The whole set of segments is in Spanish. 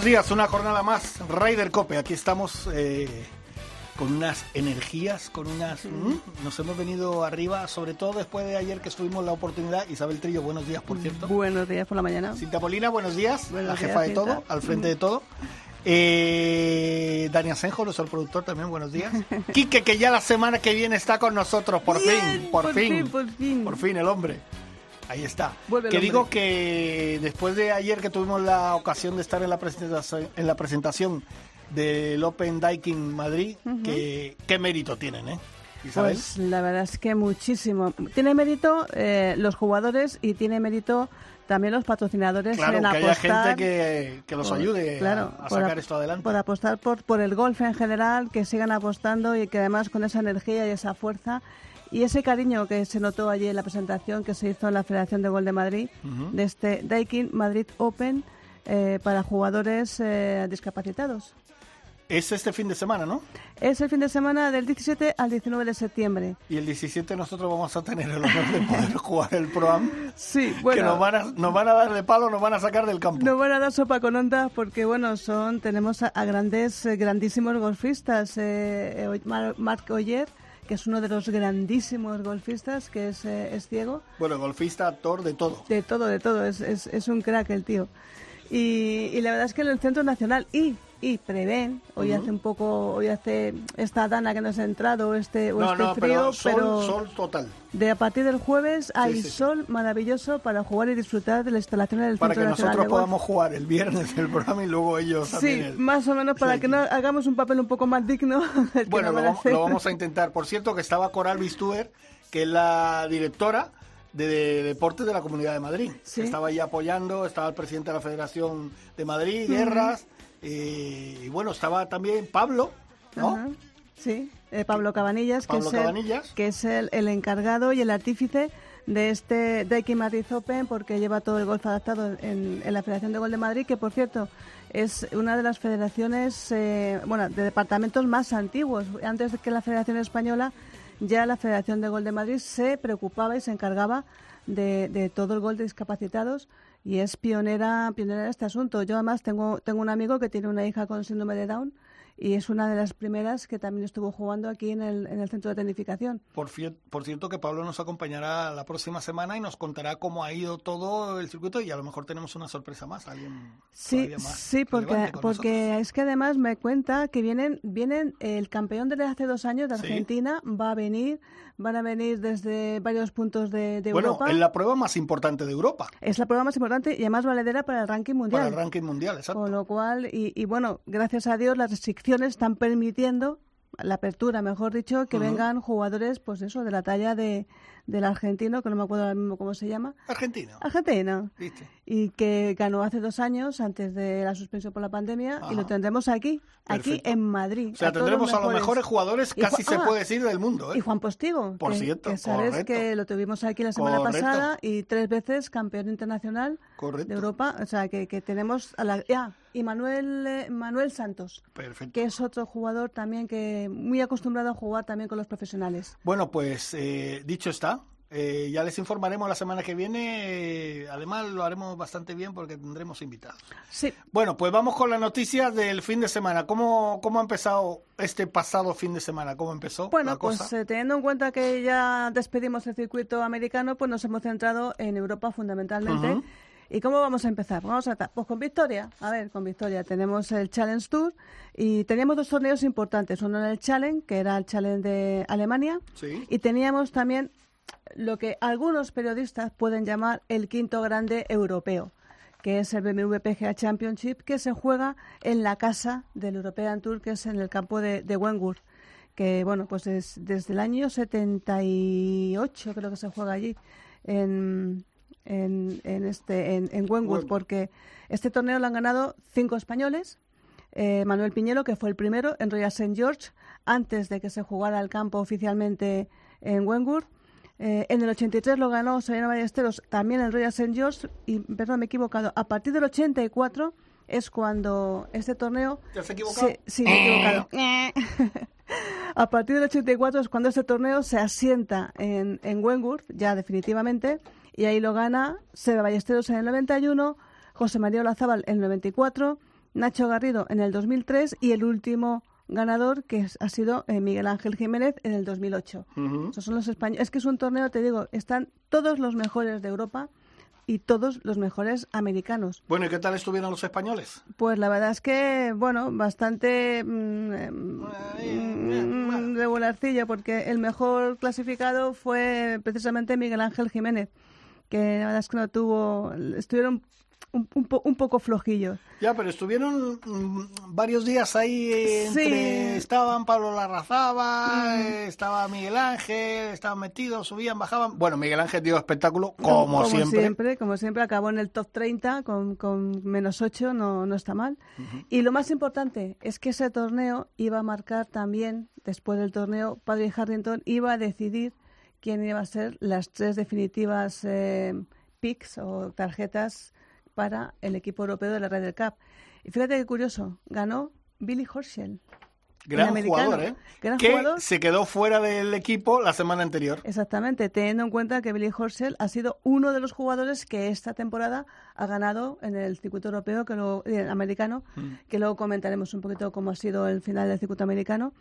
Buenos días, una jornada más. Ryder Cope, aquí estamos eh, con unas energías, con unas... ¿Mm? Nos hemos venido arriba, sobre todo después de ayer que estuvimos la oportunidad. Isabel Trillo, buenos días, por cierto. Buenos días por la mañana. Cinta Polina, buenos días. Buenos la días, jefa de Cinta. todo, al frente de todo. Eh, Dani Asenjo, nuestro productor, también buenos días. Quique, que ya la semana que viene está con nosotros, por Bien, fin, por, por fin, fin, por fin. Por fin, el hombre. Ahí está. Vuelve el que digo que después de ayer que tuvimos la ocasión de estar en la presentación, en la presentación del Open Daikin Madrid, que, qué mérito tienen, ¿eh? Isabel. Pues la verdad es que muchísimo. Tiene mérito eh, los jugadores y tiene mérito también los patrocinadores claro, en que haya gente que, que los por- ayude a- claro, a, por sacar esto adelante. Por apostar por, por el golf en general, que sigan apostando y que además con esa energía y esa fuerza y ese cariño que se notó allí en la presentación que se hizo en la Federación de Gol de Madrid de este Daikin Madrid Open eh, para jugadores eh, discapacitados. Es este fin de semana, ¿no? Es el fin de semana del 17 al 19 de septiembre. Y el 17 nosotros vamos a tener el honor de poder jugar el Pro-Am, Sí, que bueno. nos van, a, nos van a dar de palo, nos van a sacar del campo. Nos van a dar sopa con ondas porque, bueno, son tenemos a, a grandes, eh, grandísimos golfistas. Eh, eh, Mar- Marc Oyer, que es uno de los grandísimos golfistas, que es, eh, es ciego. Bueno, golfista, actor, de todo. De todo, de todo. Es, es, es un crack el tío. Y, y la verdad es que en el Centro Nacional y, y prevén, hoy hace un poco, hoy hace esta dana que nos ha entrado, este, o No, este no, frío, pero sol, pero sol total. de a partir del jueves hay sí, sí. sol maravilloso para jugar y disfrutar de la instalación del Para Centro que Nacional nosotros podamos jugar el viernes el programa y luego ellos Sí, también. el- más o menos para que no hagamos un papel un poco más digno. Bueno, lo, vamos- lo vamos a intentar. Por cierto, que estaba Coral Bistuer, que es la directora de, de deportes de la Comunidad de Madrid. Estaba ahí apoyando, estaba el presidente de la Federación de Madrid, Guerras, eh, y bueno, estaba también Pablo, ¿no? Ajá, Sí, eh, Pablo Cabanillas, que Pablo es, el, que es el, el encargado y el artífice de este Daikin Madrid Open, porque lleva todo el golf adaptado en, en la Federación de Gol de Madrid, que por cierto es una de las federaciones, eh, bueno, de departamentos más antiguos. Antes de que la Federación Española, ya la Federación de Gol de Madrid se preocupaba y se encargaba de, de todo el gol de discapacitados y es pionera, pionera en este asunto. Yo además tengo, tengo un amigo que tiene una hija con síndrome de Down y es una de las primeras que también estuvo jugando aquí en el, en el centro de tecnificación. Por, por cierto que Pablo nos acompañará la próxima semana y nos contará cómo ha ido todo el circuito y a lo mejor tenemos una sorpresa más, alguien Sí, más sí, porque, porque es que además me cuenta que vienen, vienen el campeón de hace dos años de Sí. Argentina, va a venir, van a venir desde varios puntos de, de Bueno, Europa. es la prueba más importante de Europa Es la prueba más importante y además valedera para el ranking mundial. para el ranking mundial, exacto. Con lo cual, y, y bueno, gracias a Dios las restricciones están permitiendo, la apertura, mejor dicho, que vengan jugadores, pues eso, de la talla de, del argentino, que no me acuerdo ahora mismo cómo se llama. Argentino, Argentino. ¿viste? Y que ganó hace dos años, antes de la suspensión por la pandemia, y lo tendremos aquí, aquí en Madrid. O sea, tendremos a los mejores jugadores, casi se ah, puede decir, del mundo. ¿eh? Y Juan Postigo, Por que, cierto, que sabes correcto. que lo tuvimos aquí la semana Correcto. pasada y tres veces campeón internacional Correcto. de Europa. O sea, que, que tenemos a la... y Manuel, eh, Manuel Santos, Perfecto. que es otro jugador también que muy acostumbrado a jugar también con los profesionales. Bueno, pues eh, dicho está, eh, ya les informaremos la semana que viene. además, lo haremos bastante bien porque tendremos invitados. Sí, Bueno, pues vamos con las noticias del fin de semana. ¿Cómo, cómo ha empezado este pasado fin de semana? ¿Cómo empezó Bueno, la cosa? pues eh, teniendo en cuenta que ya despedimos el circuito americano, pues nos hemos centrado en Europa fundamentalmente. Ujú. ¿Y cómo vamos a empezar? Vamos a pues con victoria. A ver, con victoria. Tenemos el Challenge Tour y teníamos dos torneos importantes. Uno era el Challenge, que era el Challenge de Alemania, Sí. y teníamos también lo que algunos periodistas pueden llamar el quinto grande europeo, que es el BMW PGA Championship, que se juega en la casa del European Tour, que es en el campo de, de Wentworth, que bueno, pues es desde el año 78 creo que se juega allí, en, en, en este, en, en Bueno. porque este torneo lo han ganado cinco españoles, eh, Manuel Piñero, que fue el primero en Royal St. George, antes de que se jugara el campo oficialmente en Wentworth. Eh, en el 83 lo ganó Sabino Ballesteros también en Royal St. George, y perdón, me he equivocado. A partir del 84 es cuando este torneo... ¿Te has equivocado? sí, me he equivocado. a partir del 84 es cuando este torneo se asienta en, en Wentworth, ya definitivamente, y ahí lo gana Seba Ballesteros en el 91, José María Olazábal en el 94, Nacho Garrido en el 2003 y el último ganador que ha sido eh, Miguel Ángel Jiménez en el 2008. Esos son los españoles. Es que es un torneo, te digo, están todos los mejores de Europa y todos los mejores americanos. Bueno, ¿y qué tal estuvieron los españoles? Pues la verdad es que, bueno, bastante mm, em, mm, regularcillo, porque el mejor clasificado fue precisamente Miguel Ángel Jiménez, que la verdad es que no tuvo, estuvieron un, un, poco flojillos. Ya, pero estuvieron mm, varios días ahí entre... Estaban Pablo Larrazaba, mm. estaba Miguel Ángel, estaban metidos, subían, bajaban. Bueno, Miguel Ángel dio espectáculo como, como siempre. Como siempre, acabó en el top 30 con, con menos 8, no, no está mal. Y lo más importante es que ese torneo iba a marcar también, después del torneo, Padre Harrington iba a decidir quién iba a ser las tres definitivas eh, picks o tarjetas para el equipo europeo de la Red del Cup. Y fíjate qué curioso, ganó Billy Horschel. Gran jugador, ¿eh? Gran que se quedó fuera del equipo la semana anterior. Exactamente, teniendo en cuenta que Billy Horschel ha sido uno de los jugadores que esta temporada ha ganado en el circuito europeo, que lo, eh, americano, mm. que luego comentaremos un poquito cómo ha sido el final del circuito americano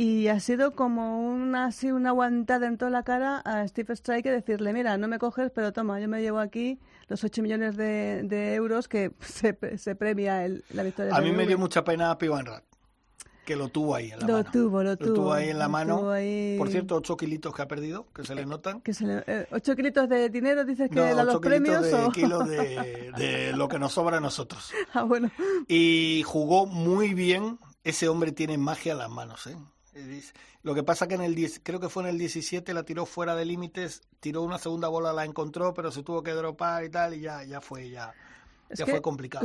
y ha sido como una así una aguantada en toda la cara a Steve Strike decirle mira no me coges pero toma yo me llevo aquí los 8 millones de, euros que se, se premia el, la victoria a mí me dio mucha pena a Pivanrat que lo tuvo ahí en la lo mano. Tuvo, lo, tuvo, lo tuvo ahí en la mano. Por cierto, 8 kilitos que ha perdido, que se le notan. Que se le, eh, ¿8 kilitos de dinero dices que no, los premios? De, o... kilos de, de lo que nos sobra a nosotros. Ah, bueno. Y jugó muy bien. Ese hombre tiene magia en las manos, ¿eh? Lo que pasa que en el creo que fue en el 17 la tiró fuera de límites, tiró una segunda bola, la encontró, pero se tuvo que dropar y tal y ya ya fue ya ya fue complicado.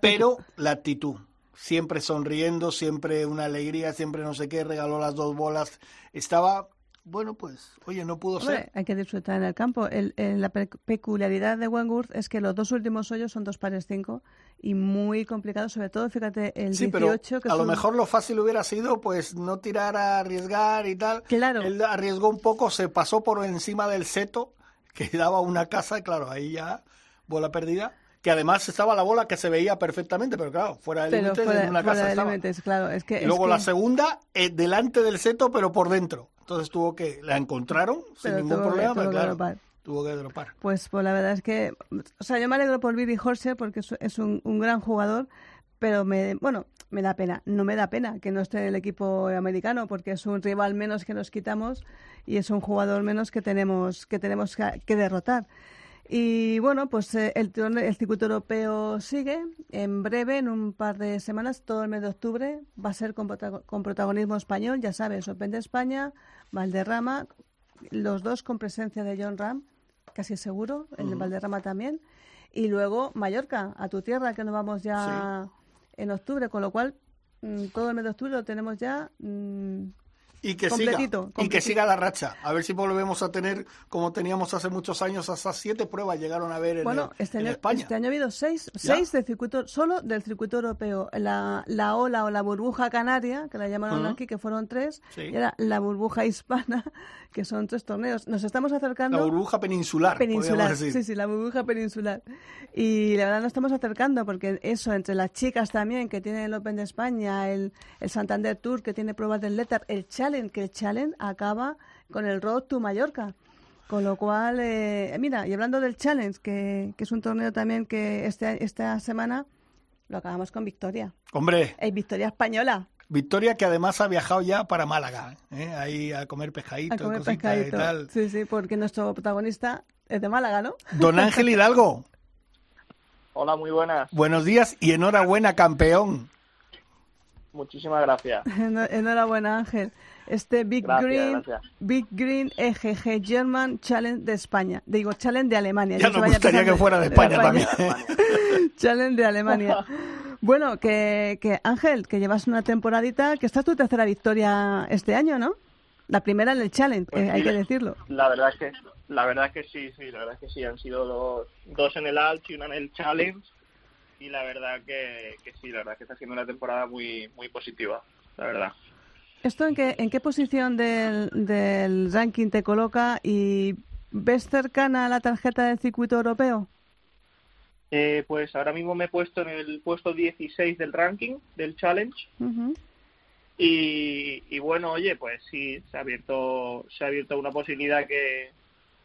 pero, la actitud, siempre sonriendo, siempre una alegría, siempre no sé qué, regaló las dos bolas, estaba bueno, pues, oye, no pudo ser. Hay que disfrutar en el campo. El, la peculiaridad de Wentworth es que los dos últimos hoyos son dos pares cinco y muy complicado, sobre todo, fíjate, el sí, 18... Pero a lo mejor lo fácil hubiera sido, pues, no tirar a arriesgar y tal. Claro. Él arriesgó un poco, se pasó por encima del seto, que daba una casa, y claro, ahí ya, bola perdida que además estaba la bola que se veía perfectamente, pero claro, fuera del límite en una casa estaba. claro, es que, y luego la segunda, eh, delante del seto, pero por dentro. Entonces tuvo que, la encontraron sin ningún problema, pero claro, tuvo que dropar. Pues, pues la verdad es que, o sea, yo me alegro por Billy Horser porque es, un, gran jugador, pero me, bueno, me da pena, no me da pena que no esté en el equipo americano porque es un rival menos que nos quitamos y es un jugador menos que tenemos que tenemos que derrotar. Y bueno, pues eh, el, el circuito europeo sigue. En breve, en un par de semanas, todo el mes de octubre, va a ser con, protagonismo español. Ya sabes, Open de España, Valderrama, los dos con presencia de John Ram, casi seguro, en Valderrama también. Y luego Mallorca, a tu tierra, que nos vamos ya en octubre, con lo cual mm, todo el mes de octubre lo tenemos ya mm, y que siga y que siga la racha. A ver si volvemos a tener como teníamos hace muchos años hasta siete pruebas llegaron a ver en, bueno, este año, España. este año ha habido seis seis del circuito solo del circuito europeo. La, la ola o la burbuja canaria que la llamaron aquí que fueron tres y era la burbuja hispana que son tres torneos. Nos estamos acercando la burbuja peninsular peninsular. sí sí la burbuja peninsular. Y la verdad nos estamos acercando porque eso entre las chicas también que tienen el Open de España el, el Santander Tour que tiene pruebas del Letar el Challenge que el Challenge acaba con el Road to Mallorca. Con lo cual, eh, mira, y hablando del Challenge, que, es un torneo también que este, esta semana lo acabamos con victoria. Hombre. Es victoria española. Victoria que además ha viajado ya para Málaga, ¿eh? ahí a comer pescadito, a comer pescadito. y tal. Sí, sí, porque nuestro protagonista es de Málaga, ¿no? Don Ángel Hidalgo. Hola, muy buenas. Buenos días y enhorabuena, campeón. Muchísimas gracias. Enhorabuena, Ángel. Este Big Green Big Green EGG German Challenge de España. Digo, Challenge de Alemania. Ya nos gustaría que fuera de España, también. Challenge de Alemania. Bueno, que, que Ángel, que llevas una temporadita, que esta es tu tercera victoria este año, ¿no? La primera en el Challenge, Pues que hay que decirlo. La verdad es que la verdad es que sí, sí, la verdad es que sí, han sido dos, dos en el Alt y una en el Challenge y la verdad que, que sí, la verdad es que está siendo una temporada muy muy positiva, la verdad. ¿Esto en qué, en qué posición del, del ranking te coloca y ves cercana a la tarjeta del circuito europeo? Eh, pues ahora mismo me he puesto en el puesto 16 del ranking del Challenge Ujú. y, y bueno, oye, pues sí, se ha abierto se ha abierto una posibilidad que,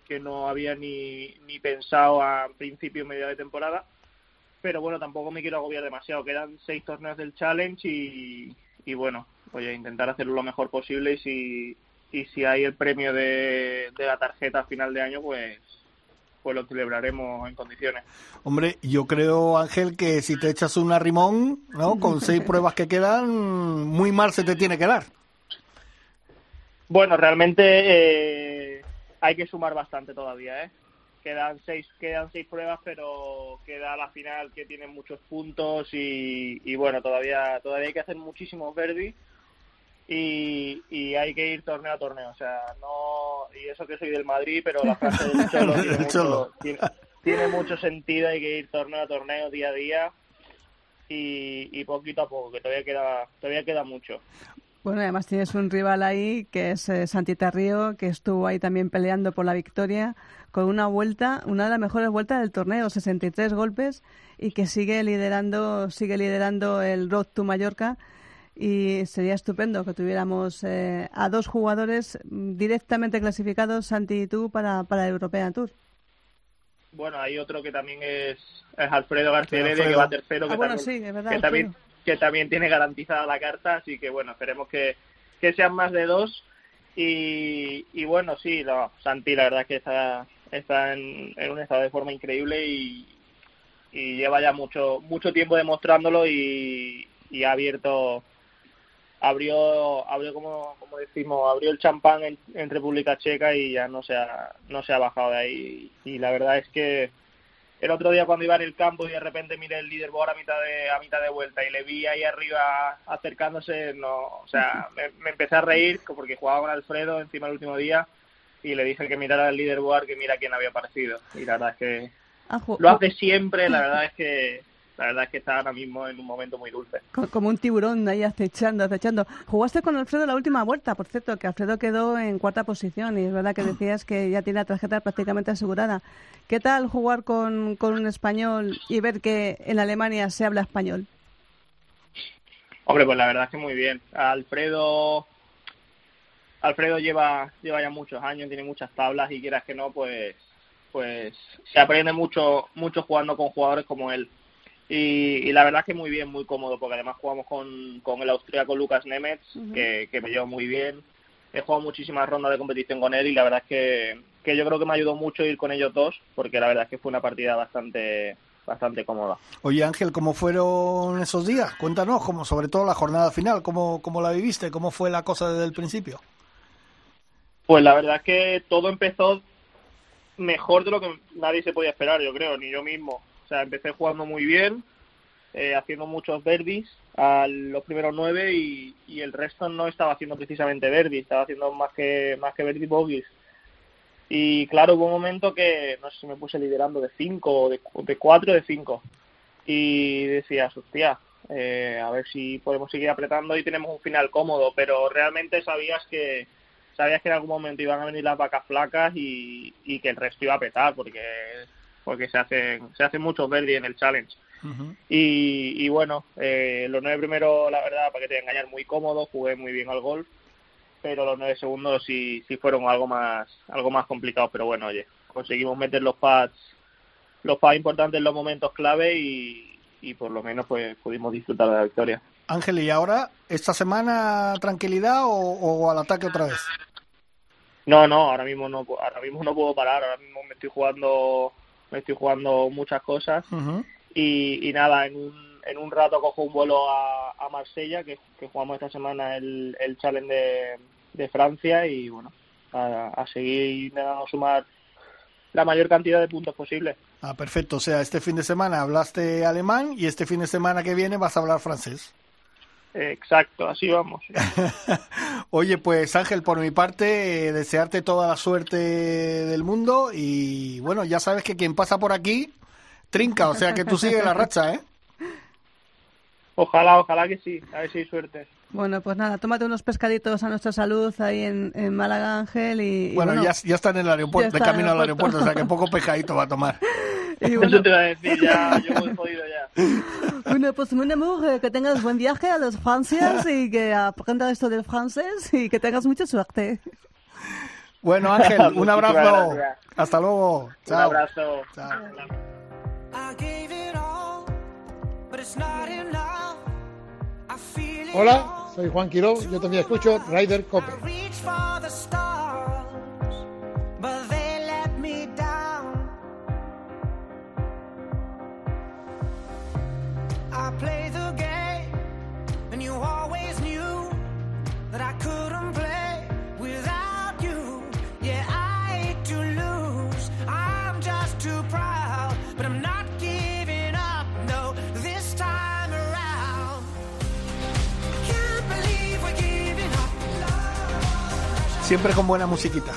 que no había ni, ni pensado a principio medio de temporada, pero bueno, tampoco me quiero agobiar demasiado, quedan seis torneos del Challenge y, y bueno, voy a intentar hacerlo lo mejor posible y si y si hay el premio de, de la tarjeta a final de año, pues pues lo celebraremos en condiciones. Hombre, yo creo, Ángel, que si te echas un arrimón, ¿no? Con seis pruebas que quedan, muy mal se te tiene que dar. Bueno, realmente eh, hay que sumar bastante todavía, ¿eh? Quedan seis, quedan seis pruebas, pero queda la final que tiene muchos puntos y, y bueno, todavía, todavía hay que hacer muchísimos verdes y, y hay que ir torneo a torneo. O sea, no, y eso que soy del Madrid, pero la frase del Cholo tiene, mucho, Cholo. tiene, tiene mucho sentido, hay que ir torneo a torneo, día a día y, y poquito a poco, que todavía queda, todavía queda mucho. Bueno, además tienes un rival ahí que es eh, Santita Río, que estuvo ahí también peleando por la victoria con una vuelta, una de las mejores vueltas del torneo, 63 golpes y que sigue liderando, sigue liderando el Road to Mallorca y sería estupendo que tuviéramos eh, a dos jugadores directamente clasificados, Santi y tú, para, para el European Tour. Bueno, hay otro que también es, es Alfredo García. Heredia, que va tercero, que, Ah, bueno, también, sí, es verdad, que, también. Que también tiene garantizada la carta, así que bueno, esperemos que, que sean más de dos. Y, y bueno, sí, no, Santi, la verdad es que está, está en, en un estado de forma increíble y, y lleva ya mucho mucho tiempo demostrándolo y, y ha abierto abrió abrió como, como decimos abrió el champán en, en República Checa y ya no se ha no se ha bajado de ahí y la verdad es que el otro día cuando iba en el campo y de repente miré el leaderboard a mitad de a mitad de vuelta y le vi ahí arriba acercándose no o sea me, me empecé a reír porque jugaba con Alfredo encima el último día y le dije que mirara el leaderboard que mira quién había aparecido. Y la verdad es que Ah, lo hace siempre la verdad es que la verdad es que está ahora mismo en un momento muy dulce Co- Como un tiburón ahí acechando, acechando. Jugaste con Alfredo la última vuelta, por cierto, que Alfredo quedó en cuarta posición y es verdad que decías que ya tiene la tarjeta prácticamente asegurada. ¿Qué tal jugar con, con un español y ver que en Alemania se habla español? Hombre, pues la verdad es que muy bien. Alfredo Alfredo lleva lleva ya muchos años, tiene muchas tablas y quieras que no, pues pues se aprende mucho mucho jugando con jugadores como él. Y, y la verdad es que muy bien, muy cómodo, porque además jugamos con, con el austríaco Lucas Nemetz, que, que me lleva muy bien. He jugado muchísimas rondas de competición con él y la verdad es que, que yo creo que me ayudó mucho ir con ellos dos, porque la verdad es que fue una partida bastante bastante cómoda. Oye, Ángel, ¿cómo fueron esos días? Cuéntanos, como sobre todo la jornada final, ¿cómo, cómo la viviste? ¿Cómo fue la cosa desde el principio? Pues la verdad es que todo empezó mejor de lo que nadie se podía esperar, yo creo, ni yo mismo. O sea, empecé jugando muy bien, eh, haciendo muchos verdis a los primeros nueve y, y el resto no estaba haciendo precisamente verdis, estaba haciendo más que más que verdi bogies. Y claro, hubo un momento que, no sé si me puse liderando de cinco, o de, de cuatro, de cinco. Y decía, hostia, eh, a ver si podemos seguir apretando y tenemos un final cómodo, pero realmente sabías que sabías que en algún momento iban a venir las vacas flacas y, y que el resto iba a petar porque porque se hacen se hacen muchos verdes en el challenge. Y, y bueno eh, los nueve primeros la verdad para que te engañar muy cómodo jugué muy bien al golf pero los nueve segundos sí sí fueron algo más algo más complicados pero bueno oye conseguimos meter los pads los pads importantes en los momentos clave y, y por lo menos pues pudimos disfrutar de la victoria. Ángel, ¿y ahora esta semana tranquilidad o, o al ataque otra vez? No, no, ahora mismo no, ahora mismo no puedo parar, ahora mismo me estoy jugando, me estoy jugando muchas cosas y nada, en un, en un rato cojo un vuelo a, a Marsella, que, que jugamos esta semana el, el Challenge de, de Francia y bueno, a, a seguir intentando sumar la mayor cantidad de puntos posible. Ah, perfecto. O sea, este fin de semana hablaste alemán y este fin de semana que viene vas a hablar francés. Exacto, así vamos. Oye, pues Ángel, por mi parte, eh, desearte toda la suerte del mundo y bueno, ya sabes que quien pasa por aquí trinca, o sea que tú sigues la racha, ¿eh? Ojalá, ojalá que sí, a ver si hay suerte. Bueno, pues nada, tómate unos pescaditos a nuestra salud ahí en, en Málaga, Ángel. Y, y Bueno, bueno, ya, ya está en el aeropuerto, de camino al aeropuerto, o sea que poco pescadito va a tomar. y bueno, Eso te iba a decir, ya, yo muy jodido ya. bueno, pues mon amour, eh, que tengas buen viaje a los Francias y que aprendas esto del francés y que tengas mucha suerte. Bueno, Ángel, un abrazo. gracias. Hasta luego. Un Chao. abrazo. Chao. I gave it all, but it's not enough. I feel it Hola, soy Juan Quiró, yo también escucho Ryder Cope. Play the game, and you always knew that I couldn't play without you. Yeah, I hate to lose. I'm just too proud, but I'm not giving up. No, this time around. Can't believe we're giving up. Siempre con buena musiquita.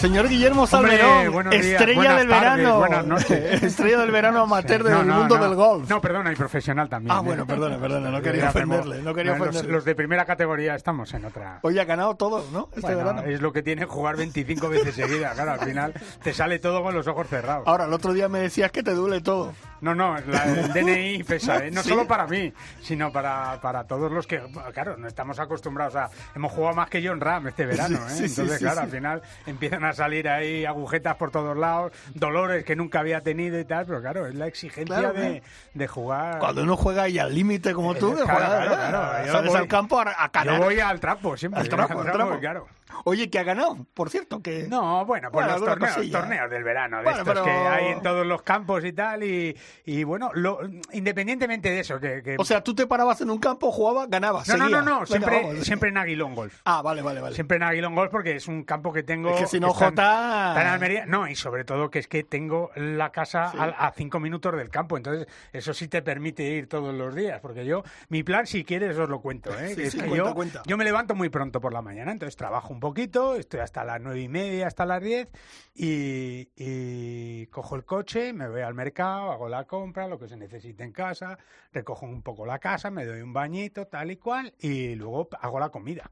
Señor Guillermo Salmerón, estrella del tardes, verano. buenas noches. estrella del verano amateur del No, no, mundo no. del golf. No, perdona, y profesional también. ah, ¿eh? bueno, perdona, perdona, no quería ofenderle, no quería los- ofenderle. Los, de primera categoría estamos en otra. Hoy ha ganado todo, ¿no? Este Bueno, verano. es lo que tiene jugar 25 veces seguidas. Claro, al final te sale todo con los ojos cerrados. Ahora, el otro día me decías que te duele todo. No, no, la- el DNI pesa, ¿eh? no Sí. solo para mí, sino para, para todos los que, claro, no estamos acostumbrados a... Hemos jugado más que John Ram este verano, ¿eh? Sí, sí, Entonces, claro, al final empiezan a salir ahí agujetas por todos lados, dolores que nunca había tenido y tal, pero claro, es la exigencia Claro, de, ¿eh? de jugar... Cuando uno juega ahí al límite como tú, Claro, juega, claro, ¿eh? claro, yo voy- al campo a, a. Yo voy al trapo siempre. Al yo trapo, al trapo. claro. Oye, que ha ganado, por cierto, que... No, bueno, pues Bueno, los torneos, cosilla. torneos del verano, de Bueno, estos pero- que hay en todos los campos y tal, y, y bueno, lo, independientemente de eso, que... que- O sea, tú te parabas en un campo, jugabas, ganabas, no, no, seguías. no, no, Venga, siempre, vamos. siempre en Aguilón Golf. Ah, vale, vale, vale. Siempre en Aguilón Golf porque es un campo que tengo... Es que si no, está en Almería. No, y sobre todo que es que tengo la casa a, a cinco minutos del campo, entonces eso sí te permite ir todos los días, porque yo, mi plan, si quieres, os lo cuento, ¿eh? Sí, es sí, que cuenta, yo, cuenta. yo me levanto muy pronto por la mañana, entonces trabajo un poquito, estoy hasta las nueve y media, hasta las diez, y, y cojo el coche, me voy al mercado, hago la compra, lo que se necesite en casa, recojo un poco la casa, me doy un bañito, tal y cual, y luego hago la comida.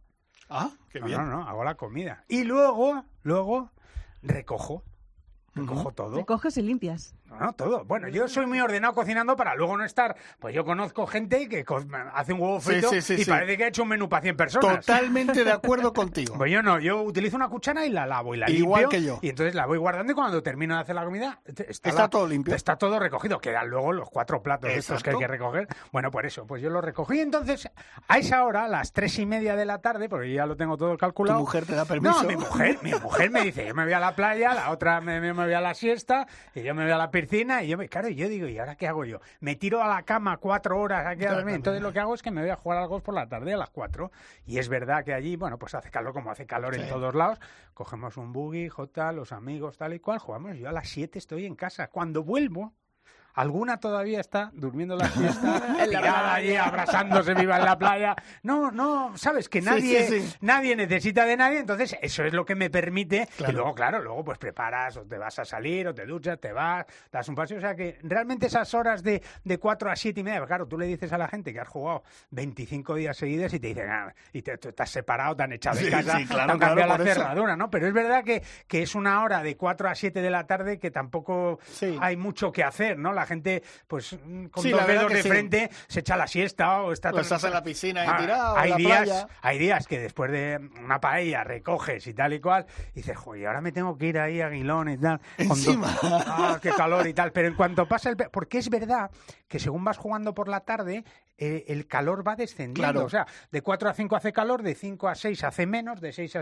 Ah, qué No, bien. no, no, hago la comida. Y luego, luego, recojo. Recojo todo. Recoges y limpias. No, todo. Bueno, yo soy muy ordenado cocinando para luego no estar. Pues yo conozco gente que co- hace un huevo frito sí, sí, y parece que ha hecho un menú para 100 personas. Totalmente de acuerdo contigo. Pues yo no, yo utilizo una cuchara y la lavo y la Igual limpio. que yo. Y entonces la voy guardando y cuando termino de hacer la comida está, Está la- todo limpio. Está todo recogido. Quedan luego los cuatro platos estos que hay que recoger. Bueno, por eso, pues yo lo recogí. Entonces, a esa hora, a las tres y media de la tarde, porque ya lo tengo todo calculado. ¿Tu mujer te da permiso? No, mi mujer, mi mujer me dice, yo me voy a la playa, la otra me, me voy a la siesta, y yo me voy a la piscina, y yo me, claro, yo digo, ¿y ahora qué hago yo? Me tiro a la cama cuatro horas aquí a dormir. Entonces lo que hago es que me voy a jugar al golf por la tarde a las cuatro. Y es verdad que allí, bueno, pues hace calor como hace calor en todos lados. Cogemos un buggy, J, los amigos, tal y cual, jugamos. Yo a las siete estoy en casa. Cuando vuelvo, Alguna todavía está durmiendo la siesta, tirada allí, abrazándose viva en la playa. No, no, sabes que Sí, nadie, sí, sí. nadie necesita de nadie, entonces eso es lo que me permite. Claro. Y luego, claro, luego pues preparas, o te vas a salir, o te duchas, te vas, das un paseo. O sea que realmente esas horas de, de 4 a 7 y media, claro, tú le dices a la gente que has jugado 25 días seguidos y te dicen, ah, y te, estás separado, te han echado de Sí, casa, sí, claro, te han claro, cambiado por la cerradura, ¿no? Pero es verdad que, que es una hora de 4 a 7 de la tarde que tampoco Sí. hay mucho que hacer, ¿no? La gente, pues mm, con Sí, dos dedos de sí. frente se echa la siesta o está O estás en la piscina ahí Ah, tirado, en hay la días, playa. Hay días que después de una paella recoges y tal y cual, y dices, joder, ahora me tengo que ir ahí a Aguilón y tal. dos- Encima. Ah, qué calor y tal. Pero en cuanto pasa el... Porque es verdad que según vas jugando por la tarde, eh, el calor va descendiendo. Claro. O sea, de 4 a 5 hace calor, de 5 a 6 hace menos, de 6 a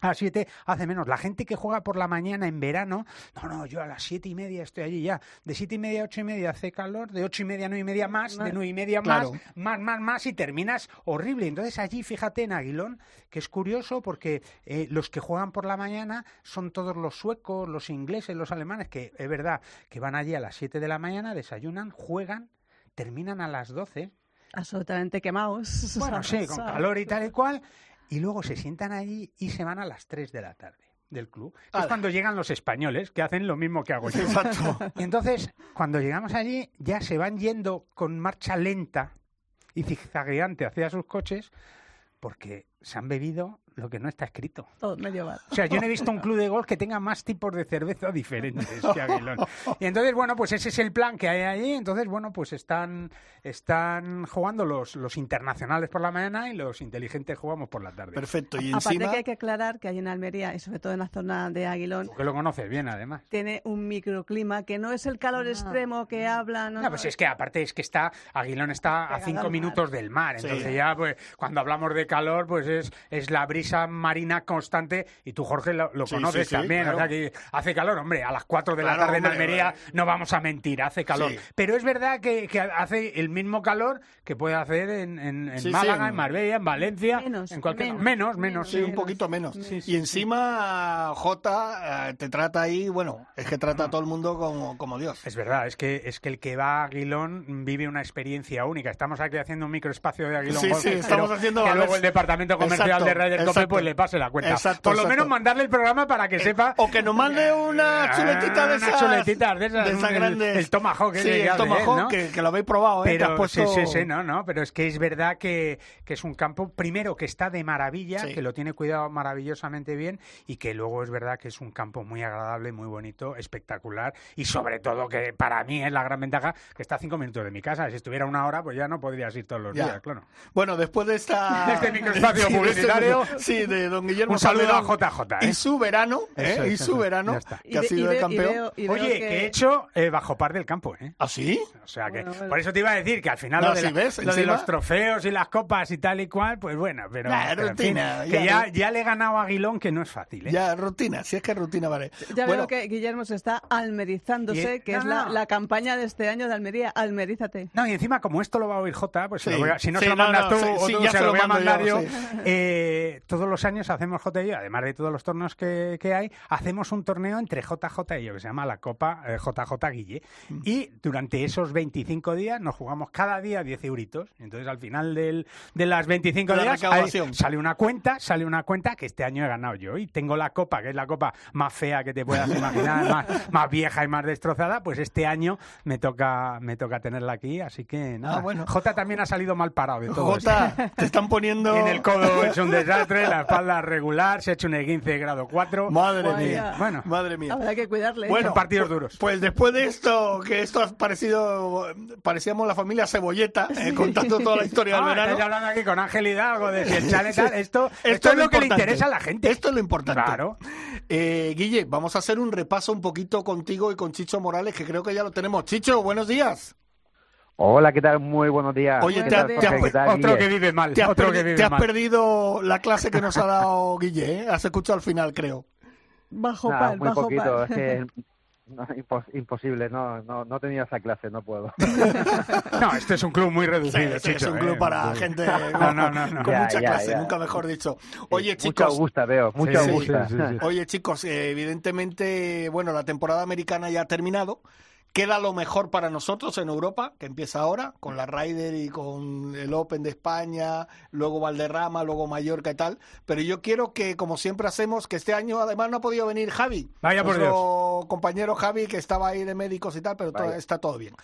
a las 7 hace menos. La gente que juega por la mañana en verano, no, no, yo a las siete y media estoy allí ya. De siete y media a ocho y media hace calor, de ocho y media a nueve y media más, de nueve y media Claro. más, más, más, más y terminas horrible. Entonces allí, fíjate en Aguilón, que es curioso porque eh, los que juegan por la mañana son todos los suecos, los ingleses, los alemanes, que es verdad que van allí a las 7 de la mañana, desayunan, juegan, terminan a las 12 Absolutamente quemados. bueno, sí, con calor y tal y cual. Y luego se sientan allí y se van a las 3 de la tarde del club. Es cuando llegan los españoles, que hacen lo mismo que hago yo. Exacto. Y entonces, cuando llegamos allí, ya se van yendo con marcha lenta y zigzagueante hacia sus coches porque se han bebido lo que no está escrito. Todo medio bar. O sea, yo no he visto un club de golf que tenga más tipos de cerveza diferentes que Aguilón. Y entonces, bueno, pues ese es el plan que hay allí. Entonces, bueno, pues están, están jugando los, los internacionales por la mañana y los inteligentes jugamos por la tarde. Perfecto. Y Aparte encima... que hay que aclarar que allí en Almería, y sobre todo en la zona de Aguilón, Tú que lo conoces bien, además. tiene un microclima que no es el calor extremo que hablan. No, pues es que aparte es que está, Aguilón está a cinco minutos del mar, Sí. entonces ya pues cuando hablamos de calor pues es, es la brisa marina constante y tú Jorge lo, lo Sí, conoces sí, sí, también, claro. o sea que hace calor, hombre, a las 4 de la tarde en Almería hombre. no vamos a mentir, hace calor, Sí. pero es verdad que, que hace el mismo calor que puede hacer en, en- en Sí, sí, Málaga, en- en Marbella, en Valencia, Menos, en cualquier menos, menos, menos, Sí, un poquito menos. Sí, y encima, Jota, eh, te trata ahí, bueno, es que trata a todo el mundo como, como Dios. Es verdad, es que, es que el que va a Aguilón vive una experiencia única. Estamos aquí haciendo un microespacio de Aguilón Sí, sí, estamos haciendo que luego el departamento comercial Exacto, de Ryder Cope exacto. pues le pase la cuenta. Exacto, Por lo exacto. menos mandarle el programa para que sepa... O que nos mande una chuletita de Ah, esas. chuletitas de esas, de esas el- grandes. el tomahawk Sí, que el hace él, tomahawk, ¿no? que, que lo habéis probado, ¿eh? Pero puesto... sí, sí, sí, no, no, pero es que es verdad que, que es un campo, primero, que está de maravilla, Sí. que lo tiene cuidado maravillosamente bien y que luego es verdad que es un campo muy agradable, muy bonito, espectacular y sobre todo que para mí es la gran ventaja que está a cinco minutos de mi casa. Si estuviera una hora, pues ya no podrías ir todos los Ya. días, claro. Bueno, después de esta... Este microespacio Publicitario. Sí, de don Guillermo Un saludo Calderón. a JJ, ¿eh? Y su verano, ¿eh? Es, y su verano, que ha sido el campeón. veo- y veo Oye, que... he hecho eh, bajo par del campo, ¿eh? ¿Ah, sí? O sea que, Bueno, bueno. por eso te iba a decir que al final No, lo, de, si la- ves, lo de encima- los trofeos y las copas y tal y cual, pues bueno, pero, Nah, pero en rutina, fin, ya que ya, le he ganado a Aguilón, que no es fácil, ¿eh? Ya, rutina, si es que rutina, vale. Ya bueno, veo que Guillermo se está almerizándose, Y- que no, es la, no. la campaña de este año de Almería. Almerízate. No, y encima, como esto lo va a oír Jota, pues se lo Sí. voy a- si no Sí, se lo mandas tú o tú ya se lo voy a mandar yo. eh, todos los años hacemos yo, además de todos los torneos que, que hay, hacemos un torneo entre JJ y yo, que se llama la Copa eh, JJ Guille. Mm. Y durante esos 25 días nos jugamos cada día 10 euritos. Entonces, al final del, de las 25 De la días, hay- sale una cuenta, sale una cuenta que este año he ganado yo. Y tengo la copa, que es la copa más fea que te puedas imaginar, más, más vieja y más destrozada, pues este año me toca, me toca tenerla aquí. Así que nada, Ah, bueno. Jota también ha salido mal parado de todo. Jota, te están poniendo... En el codo es un desastre, la espalda regular, se ha hecho un esguince de grado 4. Madre mía. Bueno. Madre mía. Habrá que cuidarle. Bueno, Son partidos duros. Pues después de esto, que esto ha parecido, parecíamos la familia Cebolleta, eh, contando toda la historia del Ah, verano. estáis hablando aquí con Ángel Hidalgo de si el chale tal. Esto, esto, Esto es lo que le interesa a la gente. Esto es lo importante. Claro. Eh, Guille, vamos a hacer un repaso un poquito contigo y con Chicho Morales, que creo que ya lo tenemos. Chicho, buenos días. Hola, ¿qué tal? Muy buenos días. Oye, ¿Qué te tal, te ha- ¿Qué tal, Otro que vive mal. Te has, otro perdi- que vive te has mal. perdido la clase que nos ha dado Guille, ¿eh? Has escuchado al final, creo. Bajo Nada, pal, muy bajo poquito, pal. es que no, impos- imposible, no, no, no tenía esa clase, no puedo. No, este es un club muy reducido, Sí, sí, es Chicho, un ¿eh? club para Sí. gente No, no, no, no. con Ya, mucha ya, clase, ya. nunca mejor dicho. Oye, Mucha chicos, Augusta veo, mucha Sí, Augusta. sí, sí, sí. Oye, chicos, eh, evidentemente, bueno, la temporada americana ya ha terminado. Queda lo mejor para nosotros en Europa, que empieza ahora, con la Ryder y con el Open de España, luego Valderrama, luego Mallorca y tal. Pero yo quiero que, como siempre hacemos, que este año además no ha podido venir Javi. Vaya por nuestro compañero Javi, que estaba ahí de médicos y tal, pero todo- está todo bien.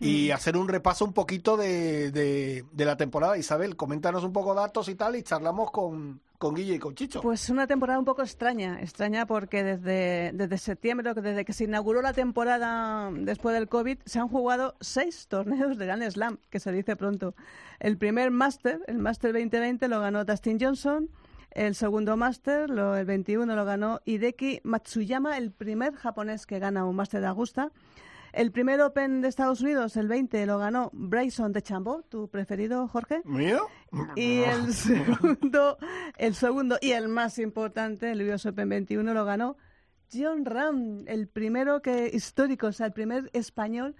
Y hacer un repaso un poquito de, de, de la temporada. Isabel, coméntanos un poco datos y tal, y charlamos con, con Guille y con Chicho. Pues una temporada un poco extraña, extraña porque desde, desde septiembre, desde que se inauguró la temporada después del COVID, se han jugado seis torneos de Grand Slam, que se dice pronto. El primer Master, el Master 2020, lo ganó Dustin Johnson. El segundo Master, lo, el 21, lo ganó Hideki Matsuyama, el primer japonés que gana un Master de Augusta. El primer Open de Estados Unidos, el 20, lo ganó Bryson de Chambó, tu preferido, Jorge. ¿Mío? Y el segundo, el segundo y el más importante, el US Open 21, lo ganó John Ram, el primero que histórico, o sea, el primer español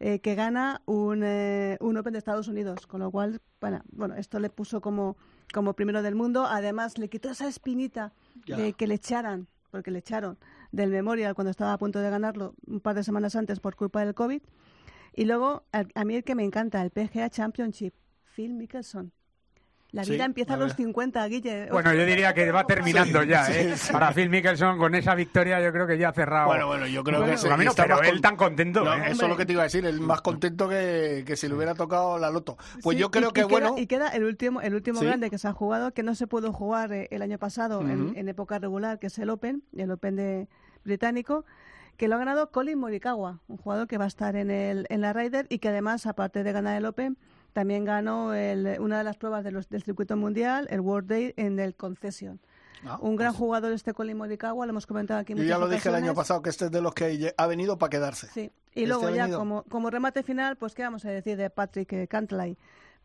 eh, que gana un, eh, un Open de Estados Unidos, con lo cual, bueno, bueno, esto le puso como, como primero del mundo, además le quitó esa espinita de que le echaran, porque le echaron del Memorial cuando estaba a punto de ganarlo un par de semanas antes por culpa del COVID. Y luego, a, a mí el que me encanta, el PGA Championship, Phil Mickelson. La Sí, vida empieza a los verdad. 50, Guille. Bueno, yo diría que va terminando Sí, ya, sí, ¿eh? sí. Para Phil Mickelson, con esa victoria, yo creo que ya ha cerrado. Bueno, bueno, yo creo Bueno, que camino, está pero él tan contento, No, ¿eh? Eso es lo que te iba a decir, el más contento que, que si le hubiera tocado la loto. Pues Sí, yo creo y- que y queda- bueno. Y queda el último, el último Sí. grande que se ha jugado, que no se pudo jugar eh, el año pasado en- Ujú. en, época regular, que es el Open, el Open de británico, que lo ha ganado Colin Morikawa, un jugador que va a estar en, el, en la Ryder y que además, aparte de ganar el Open, también ganó el- una de las pruebas de los- del circuito mundial, el World Day, en el Concession. Ah, un gran pues jugador este Colin Morikawa, lo hemos comentado aquí Yo muchas ya lo dije el año pasado que este es de los que ha venido para quedarse. Sí, y Este luego ya como, como remate final, pues qué vamos a decir de Patrick Cantlay.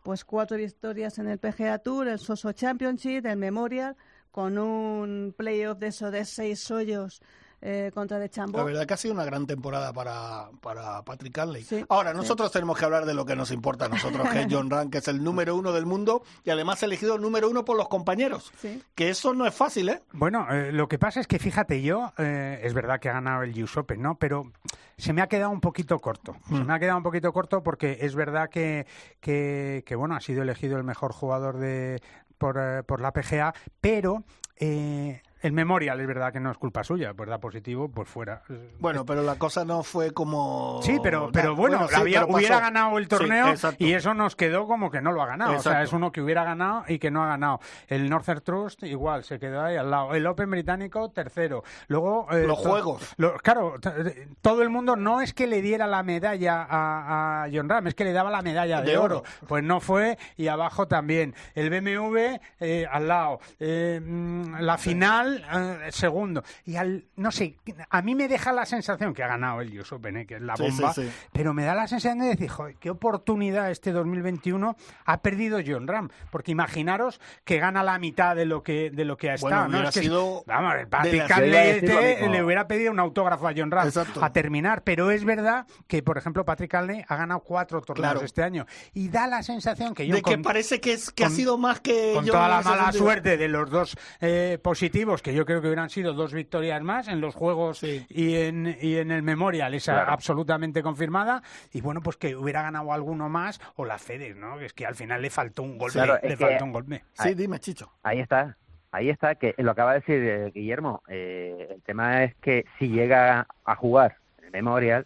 Pues cuatro victorias en el PGA Tour, el Soso Championship, el Memorial, con un playoff de eso de seis hoyos eh, contra de La Chambó. verdad que ha sido una gran temporada para, para Patrick Canley. Sí, Ahora, sí. nosotros tenemos que hablar de lo que nos importa a nosotros, que es John Ram, que es el número uno del mundo y además elegido número uno por los compañeros. Sí. Que eso no es fácil, ¿eh? Bueno, eh, lo que pasa es que fíjate yo, eh, es verdad que ha ganado el US Open, ¿no? Pero se me ha quedado un poquito corto. Se me ha quedado un poquito corto porque es verdad que, que, que, bueno, ha sido elegido el mejor jugador de por, eh, por la PGA, pero eh, el Memorial es verdad que no es culpa suya, pues da positivo, pues fuera. Bueno, pero la cosa no fue como... Sí, pero, pero bueno, sí, había- pero hubiera ganado el torneo y eso nos quedó como que no lo ha ganado. O sea, es uno que hubiera ganado y que no ha ganado. El Northern Trust igual, se quedó ahí al lado. El Open británico, tercero. Luego... eh, Los juegos. lo- claro, t- todo el mundo no es que le diera la medalla a, a John Ram, es que le daba la medalla de, De oro. oro. Pues no fue y abajo también. El BMW eh, al lado. Eh, mm, la final, eh, segundo. Y al, no sé, a mí me deja la sensación que ha ganado el US Open, eh, que es la bomba, sí, sí. pero me da la sensación de decir, joder, qué oportunidad este 2021 ha perdido John Ram. Porque imaginaros que gana la mitad de lo que, de lo que ha Bueno, estado. ¿no? hubiera Es que- sido vamos, este le hubiera pedido un autógrafo a John Ram Exacto. a terminar. Pero es verdad que, por ejemplo, Patrick Cantley ha ganado cuatro torneos Claro. este año. Y da la sensación que yo De que parece que, es, que ha sido más que con toda la mala suerte de los dos eh, positivos, que yo creo que hubieran sido dos victorias más en los Juegos Sí. y, en, y en el Memorial, esa Claro. absolutamente confirmada, y bueno, pues que hubiera ganado alguno más, o la FedEx, ¿no? Que es que al final le faltó un golpe, Claro, le que- faltó un golpe. Sí, dime, Chicho. Ahí está, ahí está, que lo acaba de decir eh, Guillermo. eh, el tema es que si llega a jugar en el Memorial,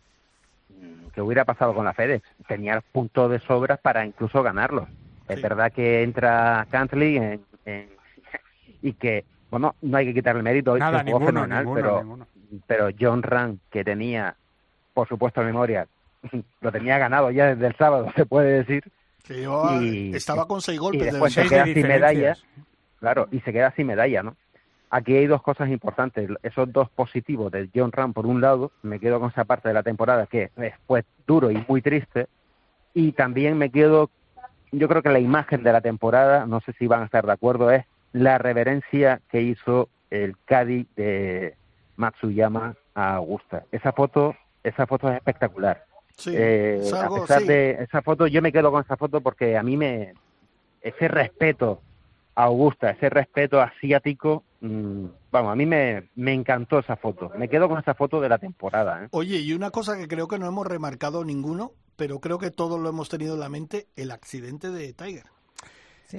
mm, ¿qué hubiera pasado con la FedEx? Tenía puntos de sobra para incluso ganarlos. Es verdad que entra Cantley en, en- y que, bueno, no hay que quitarle mérito, Nada, jugó ninguno, fenomenal, ninguno, pero, ninguno. pero John Ram, que tenía, por supuesto, el Memorial, lo tenía ganado ya desde el sábado, se puede decir, Que llevaba- Y- estaba con seis golpes. y de después se de queda sin medalla. Claro, y se queda sin medalla, ¿no? Aquí hay dos cosas importantes. Esos dos positivos de John Ram, por un lado, me quedo con esa parte de la temporada que pues duro y muy triste. Y también me quedo, yo creo que la imagen de la temporada, no sé si van a estar de acuerdo, es la reverencia que hizo el Cádiz de Matsuyama a Augusta. Esa foto, esa foto es espectacular. Sí, Eh, es a pesar sí. de esa foto, yo me quedo con esa foto porque a mí me ese respeto a Augusta, ese respeto asiático, mm, vamos, a mí me, me encantó esa foto. Me quedo con esa foto de la temporada. ¿eh? Oye, y una cosa que creo que no hemos remarcado ninguno, pero creo que todos lo hemos tenido en la mente, el accidente de Tiger.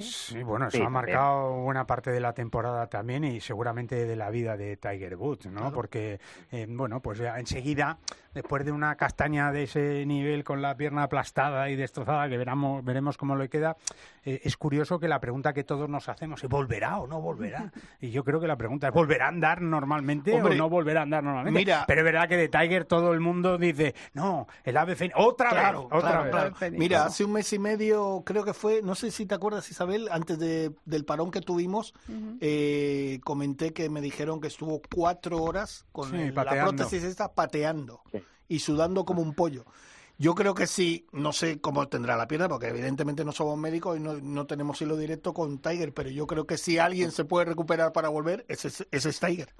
Sí. Sí, bueno, eso Sí, ha marcado buena parte de la temporada también y seguramente de la vida de Tiger Woods, ¿no? Claro. Porque, eh, bueno, pues ya enseguida, después de una castaña de ese nivel con la pierna aplastada y destrozada, que veramos, veremos cómo le queda, eh, es curioso que la pregunta que todos nos hacemos es ¿volverá o no volverá? Y yo creo que la pregunta es ¿volverá a andar normalmente Hombre, o no volverá a andar normalmente? mira- Pero es verdad que de Tiger todo el mundo dice, no, el ave fénix, otra Claro, vez, otra claro, vez. claro. Fénix, Mira, hace un mes y medio, creo que fue, no sé si te acuerdas, Isabel, antes de, del parón que tuvimos, eh, comenté que me dijeron que estuvo cuatro horas con Sí, el- la prótesis esta pateando. Sí. y sudando como un pollo. Yo creo que sí, no sé cómo tendrá la pierna, porque evidentemente no somos médicos y no, no tenemos hilo directo con Tiger, pero yo creo que si alguien se puede recuperar para volver, ese, es- ese es Tiger.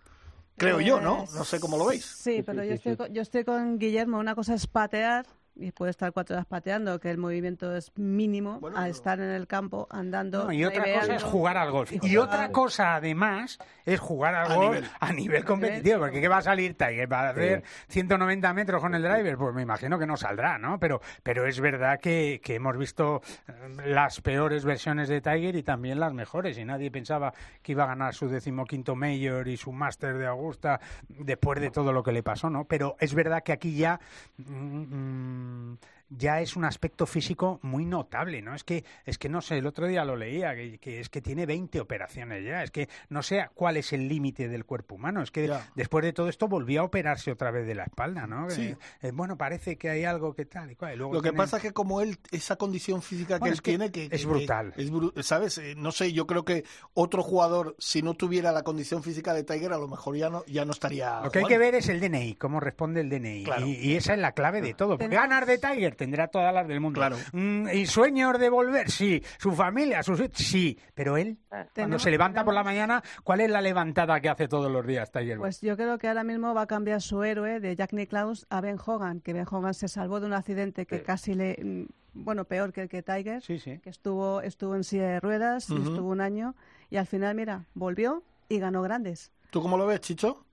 Creo yo, ¿no? No sé cómo lo veis. Sí, pero yo, estoy, con- yo estoy con Guillermo. Una cosa es patear y puede estar cuatro horas pateando, que el movimiento es mínimo a estar en el campo andando. No, y otra cosa es jugar al golf. Y otra al- cosa, además, es jugar al A golf nivel. a nivel competitivo. Porque ¿qué va a salir Tiger? ¿Va a hacer 190 metros con el driver? Pues me imagino que no saldrá, ¿no? Pero, pero es verdad que, que hemos visto eh, las peores versiones de Tiger y también las mejores. Y nadie pensaba que iba a ganar su decimoquinto Major y su Master de Augusta después de todo lo que le pasó, ¿no? Pero es verdad que aquí ya... mm, mm, um, ya es un aspecto físico muy notable, ¿no? Es que, es que no sé, el otro día lo leía, que, que es que tiene 20 operaciones ya, es que no sé cuál es el límite del cuerpo humano, es que Ya. después de todo esto volvió a operarse otra vez de la espalda, ¿no? Sí. Eh, eh, bueno, parece que hay algo que tal y cual. y luego Lo que pasa es que como él, esa condición física que él es que tiene, que, es que- brutal. es bru- ¿Sabes? Eh, No sé, yo creo que otro jugador, si no tuviera la condición física de Tiger, a lo mejor ya no, ya no estaría. Lo que hay que ver es el DNI, cómo responde el DNI. Claro. Y, y esa es la clave de todo. Porque ganar de Tiger tendrá todas las del mundo. Claro. Mm, ¿Y sueños de volver? Sí. ¿Su familia? Sus... Sí. Pero él, cuando Tenemos- se levanta por la mañana, ¿cuál es la levantada que hace todos los días Tiger? Pues yo creo que ahora mismo va a cambiar su héroe de Jack Nicklaus a Ben Hogan, que Ben Hogan se salvó de un accidente que casi le, mm, bueno, peor que el que Tiger, Sí, sí. que estuvo, estuvo en silla de ruedas, estuvo un año y al final, mira, volvió y ganó grandes. ¿Tú cómo lo ves, Chicho?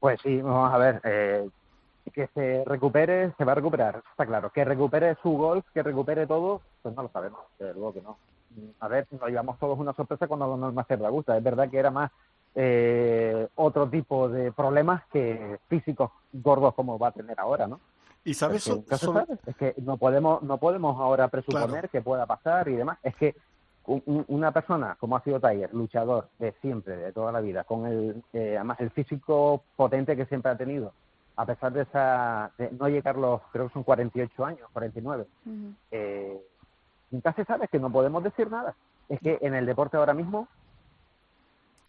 Pues sí, vamos a ver. eh, que se recupere, se va a recuperar, está claro. Que recupere su golf, que recupere todo, pues no lo sabemos, desde luego que no. A ver, nos llevamos todos una sorpresa cuando ganó el Master de Augusta. Es verdad que era más eh, otro tipo de problemas que físicos gordos como va a tener ahora, ¿no? Y sabes, Es que sobre- sabe. Es que no podemos, no podemos ahora presuponer Claro. que pueda pasar y demás. Es que un- un- una persona como ha sido Tiger, luchador de siempre, de toda la vida, con el, eh, además el físico potente que siempre ha tenido, a pesar de esa, de no llegar los, creo que son 48 años, 49, eh, nunca se sabe, es que no podemos decir nada. Es que en el deporte ahora mismo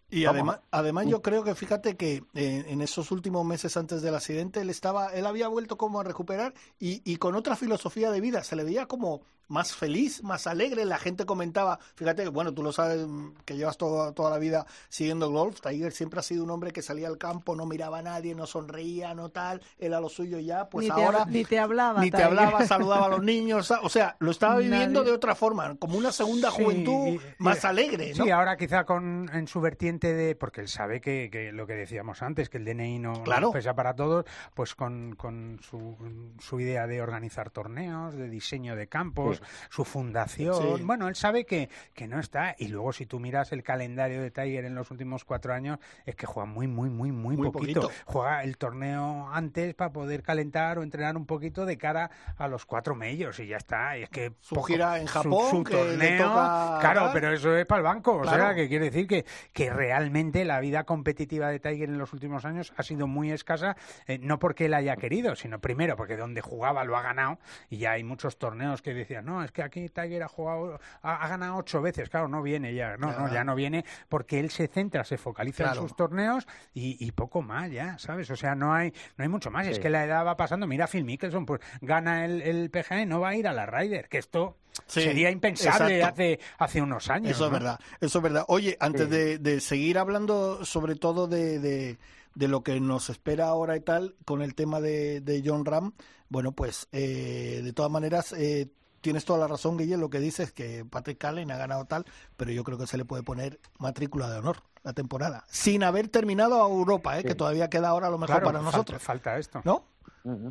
Y además, además yo creo que fíjate que eh, en esos últimos meses antes del accidente él estaba, él había vuelto como a recuperar y, y con otra filosofía de vida, se le veía como más feliz, más alegre, la gente comentaba, fíjate, bueno, tú lo sabes mm, que llevas toda, toda la vida siguiendo golf, Tiger siempre ha sido un hombre que salía al campo, no miraba a nadie, no sonreía, no tal, él a lo suyo ya, pues ni, ahora ni te hablaba. ni te hablaba, saludaba a los niños, o sea, lo estaba viviendo Nadie. de otra forma, como una segunda Sí, juventud y- y- más alegre, ¿no? Sí, ahora quizá con en su vertiente de porque él sabe que, que lo que decíamos antes que el DNI no, no Claro. pesa para todos, pues con, con su, su idea de organizar torneos, de diseño de campos, su fundación, Sí. bueno, él sabe que, que no está. Y luego si tú miras el calendario de Tiger en los últimos cuatro años es que juega muy muy muy muy, Muy poquito. poquito. juega el torneo antes para poder calentar o entrenar un poquito de cara a los cuatro medios. Y ya está. Y es que Su poco- gira en su- Japón, su que le torneo, toca- claro pero eso es para el banco. O sea que quiere decir que, que realmente la vida competitiva de Tiger en los últimos años ha sido muy escasa, eh, no porque él haya querido, sino primero porque donde jugaba lo ha ganado. Y ya hay muchos torneos que decían, no, es que aquí Tiger ha jugado, ha, ha ganado ocho veces, claro, no viene ya, no, no, Ya. no viene porque él se centra, se focaliza Claro. en sus torneos y, y poco más ya, ¿sabes? O sea, no hay, no hay mucho más, es que la edad va pasando, mira Phil Mickelson, pues gana el, el PGA y no va a ir a la Ryder, que esto Sí, sería impensable exacto. hace, hace unos años. Eso es verdad, eso es verdad. Oye, antes Sí. de, de seguir hablando sobre todo de, de, de lo que nos espera ahora y tal, con el tema de, de John Ram, bueno, pues eh, de todas maneras eh, tienes toda la razón, Guille, lo que dices, que Patrick Callen ha ganado tal, pero yo creo que se le puede poner matrícula de honor la temporada, sin haber terminado a Europa, ¿eh? Sí. que todavía queda ahora lo mejor Claro, para falta- nosotros, Falta esto. ¿no?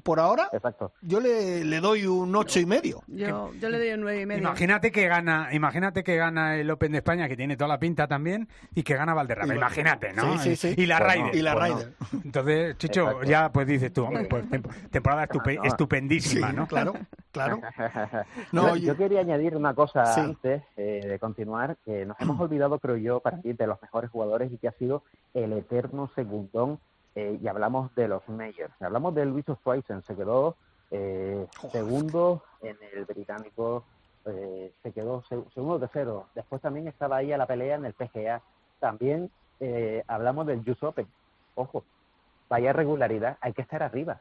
Por ahora, exacto. yo le, le doy un ocho y medio. Yo, yo le doy un nueve y medio. Imagínate que gana, imagínate que gana el Open de España, que tiene toda la pinta también, y que gana Valderrama. Y- Imagínate, ¿no? Sí, sí, sí. Y la Bueno, Ryder. Y la Pues no. Entonces, Chicho, Exacto. ya pues dices tú, hombre, pues tem- temporada estupe- No. estupendísima, Sí, ¿no? claro, claro. No, yo, yo quería añadir una cosa Sí. antes eh, de continuar, que nos hemos olvidado, creo yo, para mí, de los mejores jugadores y que ha sido el eterno segundón, eh, y hablamos de los Majors. Hablamos de Luis Oosthuizen, se quedó eh, segundo en el británico, eh, se quedó seg- segundo tercero. Después también estaba ahí a la pelea en el PGA. También eh, hablamos del US Open. Ojo, vaya regularidad, hay que estar arriba.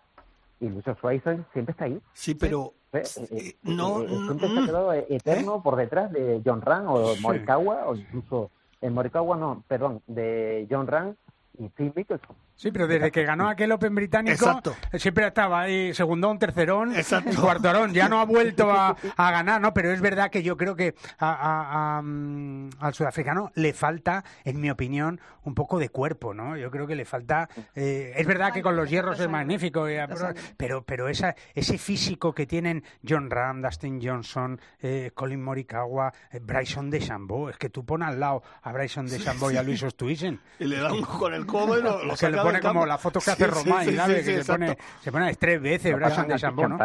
y Luis Schweizer siempre está ahí. Sí, pero Eh, eh, no, siempre se ha quedado eh, eterno por detrás de John Ran o Sí. Morikawa o incluso en Morikawa no, perdón, de John Ran y Phil Mickelson. Sí, pero desde que ganó aquel Open británico, Exacto. eh, siempre estaba ahí segundón, tercerón, Exacto. cuartorón. Ya no ha vuelto a, a ganar, ¿no? Pero es verdad que yo creo que a- a- a, mm, al sudafricano le falta, en mi opinión, un poco de cuerpo, ¿no? Yo creo que le falta... eh, es verdad que con los hierros es magnífico, eh, pero, pero esa, ese físico que tienen John Ram, Dustin Johnson, eh, Colin Morikawa, eh, Bryson DeChambeau, es que tú pones al lado a Bryson DeChambeau y a Luis Ostuisen y le da un con el codo y lo, lo que le saca pone como la foto que hace sí, Román, sí, ¿sabes? sí, sí, que se pone, se pone tres veces de Chambó, ¿no?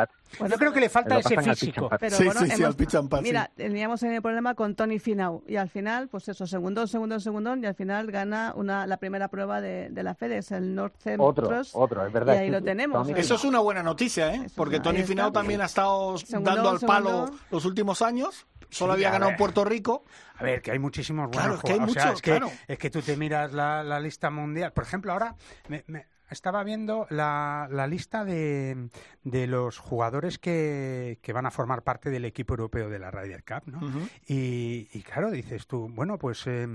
Yo creo que le falta ese físico. Sí, bueno, sí, sí, al. Mira, teníamos el problema con Tony Finau y al final, pues eso, segundo, segundo, segundo y al final gana una la primera prueba de, de la FedEx, el Northern Otro, Trust, otro, es verdad. Y ahí sí, lo tenemos. Tony Eso es una buena noticia, ¿eh? Eso, Porque Tony. Finau también ha estado Segundo, dando al palo los últimos años. Solo Sí, había ganado Puerto Rico. A ver, que hay muchísimos buenos Claro, es que hay jugadores. O sea, es, que, es que tú te miras la, la lista mundial. Por ejemplo, ahora me, me- estaba viendo la, la lista de, de los jugadores que, que van a formar parte del equipo europeo de la Ryder Cup, ¿no? Y, y claro, dices tú, bueno, pues... eh,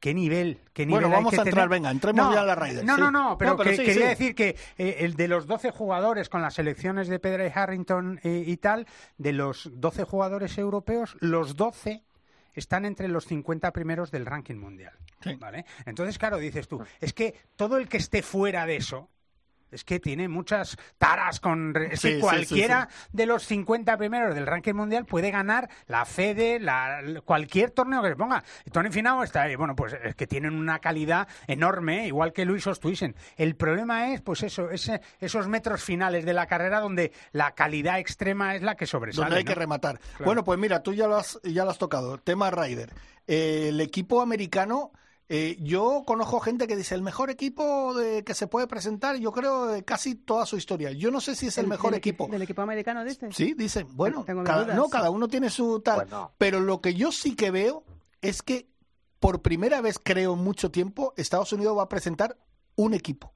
¿Qué nivel? ¿Qué nivel Bueno, hay vamos que a entrar, tener? venga, entremos no, ya a la Ryder, No, sí. no, no, pero, No, pero que- sí, quería sí. decir que eh, el de los 12 jugadores con las selecciones de Pedra y Harrington eh, y tal, de los 12 jugadores europeos, los 12 están entre los 50 primeros del ranking mundial. Sí. ¿vale? Entonces, claro, dices tú, es que todo el que esté fuera de eso, es que tiene muchas taras con... Es Sí, que sí, cualquiera de los 50 primeros del ranking mundial puede ganar la FEDE, la, cualquier torneo que se ponga. Tony Finau está ahí. Bueno, pues es que tienen una calidad enorme, igual que Luis Ostuisen. El problema es, pues eso, ese, esos metros finales de la carrera donde la calidad extrema es la que sobresale. donde hay ¿no? que rematar. Claro. Bueno, pues mira, tú ya lo has, ya lo has tocado. Tema Ryder. Eh, el equipo americano, eh, yo conozco gente que dice el mejor equipo de, que se puede presentar, yo creo, de casi toda su historia. Yo no sé si es el, mejor del equipo. Del equipo americano, dices. Sí, dicen, bueno, Tengo mis cada, dudas. no, cada uno tiene su tal. Bueno. Pero lo que yo sí que veo es que por primera vez, creo, en mucho tiempo, Estados Unidos va a presentar un equipo.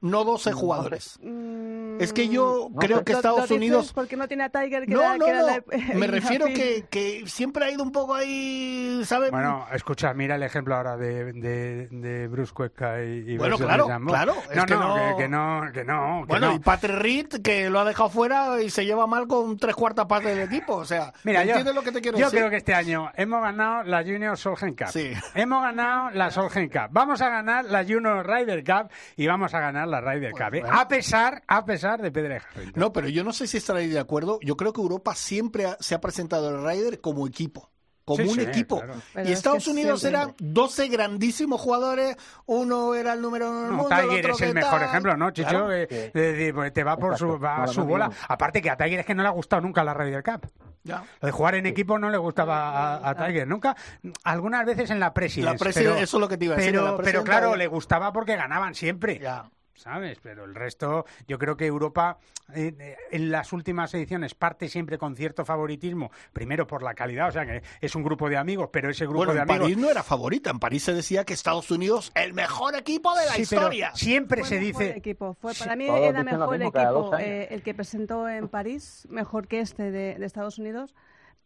No 12 jugadores. Mm, Es que yo No creo que lo- Estados lo Unidos porque no tiene a Tiger que no, era, no, que era no. la- Me refiero que, que siempre ha ido un poco ahí, ¿sabes? Bueno, escucha, mira el ejemplo ahora de, de, de Bruce Cueca y, y Bueno, claro, claro, es No, que no, no- que, que no, que no, que bueno, no. y Patrick Reed, que lo ha dejado fuera y se lleva mal con tres cuartas partes del equipo. O sea, Mira, yo, ¿entiendes lo que te quiero yo decir? creo que este año hemos ganado la Junior Solheim Cup. Sí. Hemos ganado la Solheim Cup. Vamos a ganar la Junior Ryder Cup y vamos a ganar la Ryder Cup. ¿eh? bueno. A pesar, a pesar de Pedro Harrington. No, pero yo no sé si estaréis de acuerdo. Yo creo que Europa siempre ha- se ha presentado el Ryder como equipo. Como Sí, un sí, equipo. claro. Y es Estados que Unidos siempre- eran 12 grandísimos jugadores. Uno era el número uno del No, mundo. el Tiger otro es el mejor tal. ejemplo, ¿no, Chicho? Claro. De decir, pues te va por su, va a su bola. Aparte que a Tiger es que no le ha gustado nunca la Ryder Cup. Ya. Lo de jugar en equipo no le gustaba a, a Tiger. Nunca, algunas veces en la Presidencia. La Presidencia, eso es lo que te iba a decir, Pero, pero claro, le gustaba porque ganaban siempre. Ya. ¿Sabes? Pero el resto, yo creo que Europa eh, eh, en las últimas ediciones parte siempre con cierto favoritismo. Primero por la calidad, o sea que es un grupo de amigos, pero ese grupo Bueno, de en amigos. París no era favorita. En París se decía que Estados Unidos, el mejor equipo de la Sí, pero historia. siempre Fue se mejor dice. equipo. Fue, para mí todos era mejor equipo eh, el que presentó en París, mejor que este de, de Estados Unidos,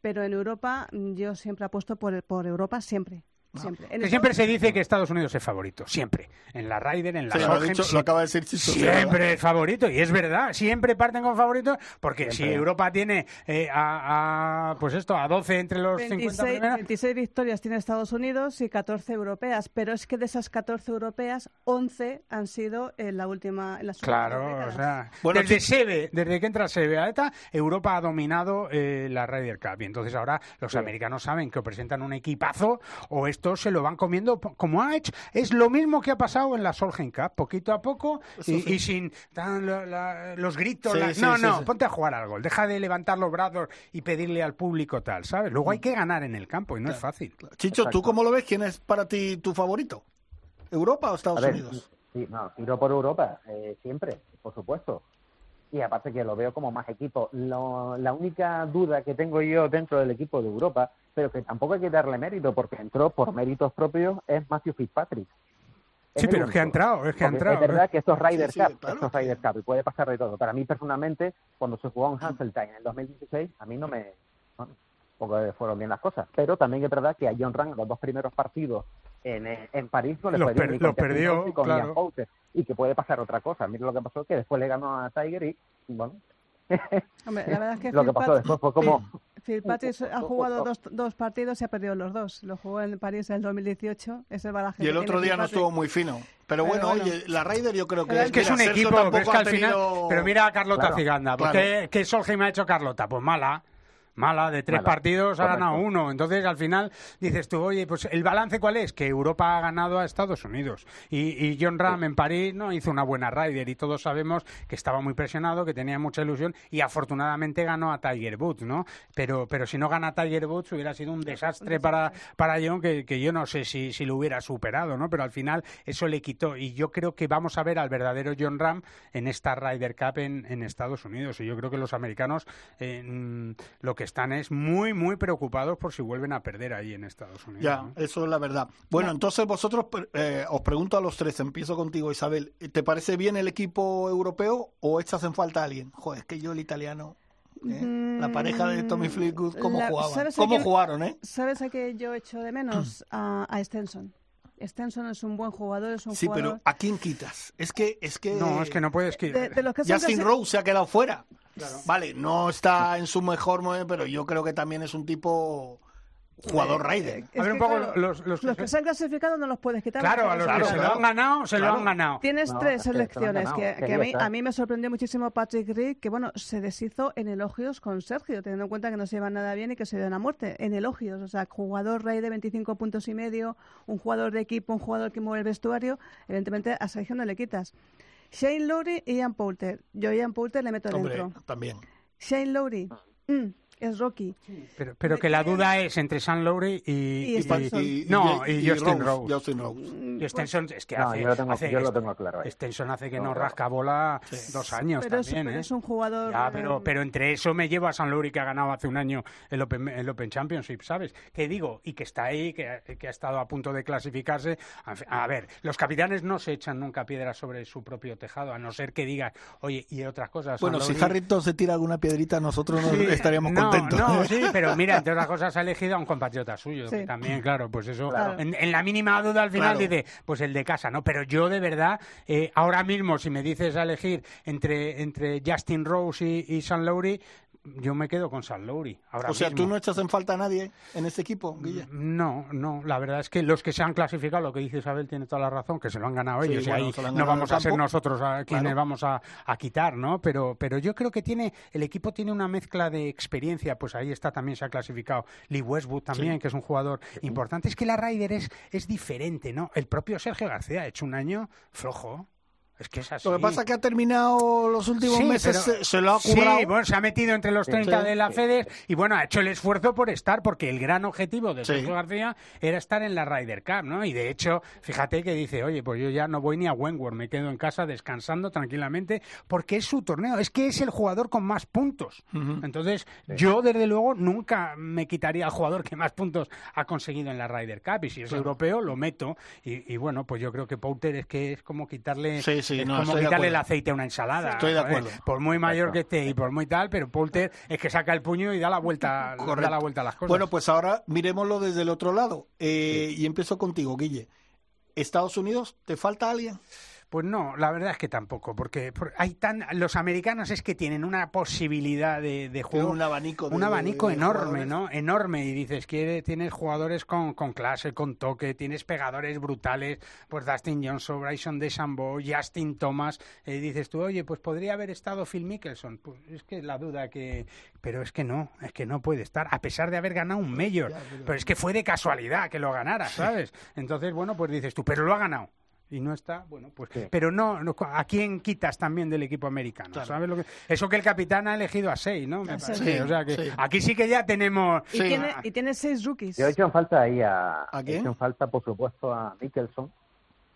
pero en Europa yo siempre apuesto por, por Europa, siempre. Siempre. Que siempre se dice que Estados Unidos es favorito, siempre. En la Ryder, en la Sí, lo, dicho- acaba de decir Chicho. Siempre es favorito, y es verdad, siempre parten con favoritos, porque si. Europa tiene eh, a, a, pues esto, a 12 entre los 50 26, primeros, 26 victorias tiene Estados Unidos y 14 europeas, pero es que de esas 14 europeas, 11 han sido en la última en las últimas Claro, o sea, Bueno, desde desde que entra Seve a ETA, Europa ha dominado eh, la Ryder Cup. Y entonces ahora los americanos saben que o presentan un equipazo o estos se lo van comiendo como ha hecho. Es lo mismo que ha pasado en la Solheim Cup, poquito a poco y, sin tan la- la- los gritos. Sí, no, sí, no, sí. ponte a jugar algo. Deja de levantar los brazos y pedirle al público tal, ¿sabes? Luego hay que ganar en el campo y no es fácil. Chicho, ¿tú Exacto. cómo lo ves? ¿Quién es para ti tu favorito? ¿Europa o Estados ver, Unidos? sí, no, tiro por Europa, eh, siempre, por supuesto. Y aparte que lo veo como más equipo. Lo- la única duda que tengo yo dentro del equipo de Europa, pero que tampoco hay que darle mérito porque entró por méritos propios, es Matthew Fitzpatrick. Sí, pero es que ha entrado, es que ha entrado. Es verdad que esto es Ryder Sí, sí, Cup, claro, esto es Ryder Cup y puede pasar de todo. Para mí personalmente, cuando se jugó en Hasseltine en el 2016, a mí no me, bueno, tampoco fueron bien las cosas. Pero también es verdad que a John Ram los dos primeros partidos en, eh, en París no le Los fue bien per- perdió, ni con claro. Ian Poulter. y que puede pasar otra cosa. Mira lo que pasó, que después le ganó a Tiger y, bueno, Hombre, la verdad es que lo que pasó Pat- después fue como... Phil- Patrick ha jugado dos, dos partidos y ha perdido los dos. Lo jugó en París en el 2018. Es el baraje Y el otro día no estuvo muy fino. Pero Pero bueno, bueno. oye, la Raider yo creo que... Es que es un equipo, es que ha al final. tenido- Pero mira a Carlota Claro, Ciganda. Pues claro. ¿qué, ¿Qué Solheim ha hecho Carlota? Pues mala. Mala, de tres Mala, partidos ha correcto. ganado uno. Entonces, al final, dices tú, oye, pues el balance cuál es? Que Europa ha ganado a Estados Unidos. Y, y John Ram en París no hizo una buena Ryder. Y todos sabemos que estaba muy presionado, que tenía mucha ilusión. Y afortunadamente ganó a Tiger Woods, ¿no? Pero, pero si no gana Tiger Woods, hubiera sido un desastre para, para John, que, que yo no sé si, si lo hubiera superado, ¿no? Pero al final eso le quitó. Y yo creo que vamos a ver al verdadero John Ram en esta Ryder Cup en, en Estados Unidos. Y yo creo que los americanos eh, mm, lo que están es muy, muy preocupados por si vuelven a perder ahí en Estados Unidos. Ya, ¿no? eso es la verdad. Bueno, entonces vosotros, eh, os pregunto a los tres, empiezo contigo Isabel, ¿te parece bien el equipo europeo o echas en falta a alguien? Joder, es que yo el italiano, ¿eh? la pareja de Tommy Fleetwood, ¿cómo La- jugaban? ¿sabes a ¿Cómo quién- jugaron, eh? ¿Sabes a qué yo echo de menos? A, a Stenson. Stenson es un buen jugador, es un Sí, jugador... pero ¿a quién quitas? Es que, es que... No, es que no puedes... que- de, de los que Justin clasi- Rose se ha quedado fuera. Vale, no está en su mejor momento, pero yo creo que también es un tipo jugador Raider. Es A ver, que, un poco claro, los- los que que se- se han clasificado no los puedes quitar. Claro, a los Claro, que se lo han ganado, se lo han ganado. Tienes No, tres selecciones que, que que a, mí, a mí me sorprendió muchísimo Patrick Reed, que bueno, se deshizo en elogios con Sergio, teniendo en cuenta que no se llevan nada bien y que se dio a muerte. En elogios, o sea, jugador rey de 25 puntos y medio, un jugador de equipo, un jugador que mueve el vestuario, evidentemente a Sergio no le quitas. Shane Lowry y Ian Poulter. Yo a Ian Poulter le meto Hombre, dentro. también. Shane Lowry mm, es Rocky. Pero, pero que la duda es entre San Lowry y, Y Stenson. no, y, Justin Rose. Justin Rose. Y Stenson es que No, hace, yo lo tengo- hace- yo lo tengo claro ahí. Stenson hace que No, rasca bola dos años Pero también, ¿eh? es un jugador... Ya, eh, pero, pero entre eso me llevo a San Lowry que ha ganado hace un año el Open, el Open Championship, ¿sabes? Que digo, y que está ahí, que, que ha estado a punto de clasificarse. A ver, los capitanes no se echan nunca piedras sobre su propio tejado, a no ser que digas, oye, y otras cosas. Bueno, si Harrington se tira alguna piedrita, nosotros no estaríamos no, contentos. No, sí, pero mira, entre otras cosas ha elegido a un compatriota suyo, Sí. que también, claro, pues eso, Claro. en, en la mínima duda al final Claro. dice, pues el de casa, ¿no? Pero yo de verdad, eh, ahora mismo, si me dices a elegir entre, entre Justin Rose y, y San Lowry, yo me quedo con San Lowry. Ahora o sea, mismo. ¿tú no echas en falta a nadie en este equipo, Guille? No, no, la verdad es que los que se han clasificado, lo que dice Isabel tiene toda la razón, que se lo han ganado Sí, ellos bueno, y ahí no vamos a ser nosotros a quienes Claro. vamos a, a quitar, ¿no? Pero, pero yo creo que tiene, el equipo tiene una mezcla de experiencia, pues ahí está también se ha clasificado Lee Westwood también, que es un jugador importante. Es que la Ryder es, es diferente, ¿no? El propio Sergio García ha hecho un año flojo. Es que es así. Lo que pasa es que ha terminado los últimos Sí, meses, pero- se, se lo ha currado. Sí, bueno, se ha metido entre los 30 Sí. de la FEDER y bueno, ha hecho el esfuerzo por estar, porque el gran objetivo de Sí. Sergio García era estar en la Ryder Cup, ¿no? Y de hecho, fíjate que dice, oye, pues yo ya no voy ni a Wentworth, me quedo en casa descansando tranquilamente, porque es su torneo, es que es el jugador con más puntos. Entonces, yo desde luego nunca me quitaría al jugador que más puntos ha conseguido en la Ryder Cup, y si es europeo, lo meto. Y, y bueno, pues yo creo que Pouter es que es como quitarle, Sí, es no, como quitarle el aceite a una ensalada. Estoy de acuerdo. Por muy mayor que esté y por muy tal, pero Poulter es que saca el puño y da la vuelta, da la vuelta a las cosas. Bueno, pues ahora miremoslo desde el otro lado. Eh, Y empiezo contigo, Guille. ¿Estados Unidos? ¿Te falta alguien? Pues no, la verdad es que tampoco, porque por- hay tan los americanos es que tienen una posibilidad de, de juego, un abanico de- un abanico de enorme. ¿no? Enorme y dices que tienes jugadores con, con clase, con toque, tienes pegadores brutales, pues Dustin Johnson, Bryson DeChambeau, Justin Thomas, eh, dices tú, oye, pues podría haber estado Phil Mickelson, pues es que la duda que, pero es que no, es que no puede estar, a pesar de haber ganado un mayor, pero es que fue de casualidad que lo ganara, ¿sabes? Entonces, bueno, pues dices tú, pero lo ha ganado y no está, bueno, pues, Sí. pero no, no, ¿a quién quitas también del equipo americano? Claro. ¿Sabes lo que? Eso que el capitán ha elegido a seis, ¿no? Me parece. seis. o sea que Sí. aquí sí que ya tenemos. Y, Sí. tiene, y tiene seis rookies. Yo he hecho en falta ahí a, ¿A he quién? hecho en falta, por supuesto, a Mickelson,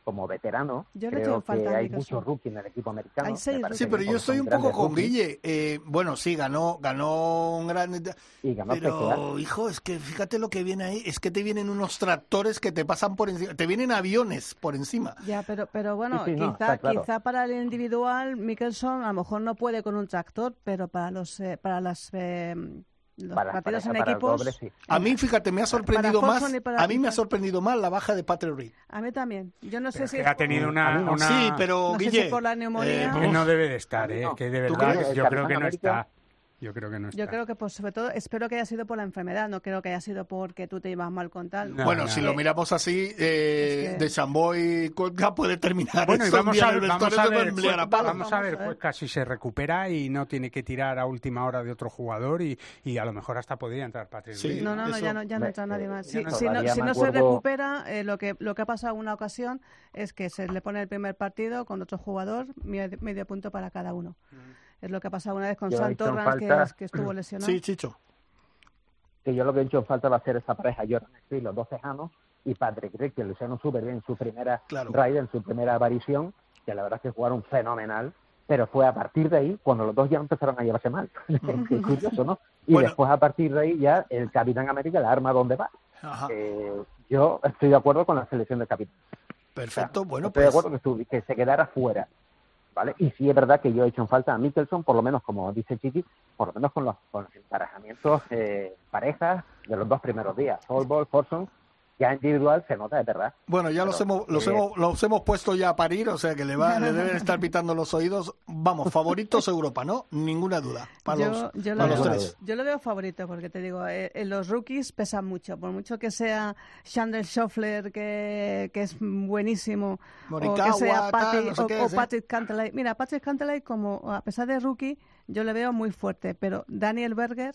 como veterano, Yo creo falta que hay muchos rookies en el equipo americano. Sí, pero yo estoy un poco con rookies Guille. Eh, bueno, sí, ganó, ganó un gran... Y ganó Pero, hijo, es que fíjate lo que viene ahí. Es que te vienen unos tractores que te pasan por encima. Te vienen aviones por encima. Ya, pero, pero bueno, Sí, sí, no, quizá, claro. quizá para el individual, Mickelson a lo mejor no puede con un tractor, pero para los, eh, para las, eh, los Para, partidos para- en para equipos, doble, sí. A mí, fíjate, me ha sorprendido más. A mí me ha sorprendido más la baja de Patrick Reed. a mí también. Yo no sé Pero si que es ha tenido una, una- Sí, pero no sé si Guille. por la neumonía. eh, que no debe de estar, ¿eh? No. que de ¿Tú verdad, yo creo que no está. Yo creo que no está. Yo creo que, pues, sobre todo, espero que haya sido por la enfermedad, no creo que haya sido porque tú te ibas mal con tal. No, bueno, no. si lo miramos así, eh, Es que- de Chamboy ya puede terminar. Bueno, y vamos a, en el vamos a se ver, pues, vamos a ver, Vamos a ver. pues casi se recupera y no tiene que tirar a última hora de otro jugador y, y a lo mejor hasta podría entrar Patrick Sí. No, no, Eso- ya no, ya no me- entra nadie más. eh, Si, yo si no, si no se acuerdo- recupera, eh, lo que lo que ha pasado una ocasión es que se le pone el primer partido con otro jugador, medio, medio punto para cada uno. Es lo que ha pasado una vez con Yo que, falta- es- que estuvo lesionado. Sí, Chicho. que yo lo que he hecho en falta va a ser esa pareja Jordan Speed, los dos tejanos, y Patrick Reed, que lo hicieron súper bien en su primera Claro. raid, en su primera aparición, que la verdad es que jugaron fenomenal, pero fue a partir de ahí cuando los dos ya empezaron a llevarse mal. Qué curioso, ¿no? Y Bueno. después a partir de ahí ya el Capitán América, la arma donde va. Eh, yo estoy de acuerdo con la selección del Capitán. Perfecto. Bueno, estoy de pues. acuerdo que, que se quedara fuera. ¿Vale? Y sí es verdad que yo he hecho en falta a Mickelson, por lo menos como dice Chiqui, por lo menos con los, con los emparejamientos eh, parejas de los dos primeros días. Ball, Forson, ya individual se nota de verdad. Bueno, ya los hemos, los eh, hemos, los hemos puesto ya a parir, o sea que le va, le deben estar pitando los oídos. Vamos, favoritos Europa, ¿no? Ninguna duda. Para yo, los, yo, lo para los veo, tres. yo lo veo favorito porque te digo, eh, eh, los rookies pesan mucho, por mucho que sea Chandler Schoffler, que, que es buenísimo, Morikawa, o que sea tal, Patty- no sé o, qué, o sí. Patrick Cantlay. Mira, Patrick Cantlay, como a pesar de rookie, yo le veo muy fuerte, pero Daniel Berger,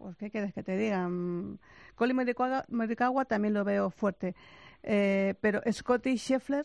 pues ¿qué quieres que te diga? Mm, Colin Morikawa, Morikawa también lo veo fuerte, Eh, pero Scotty Scheffler,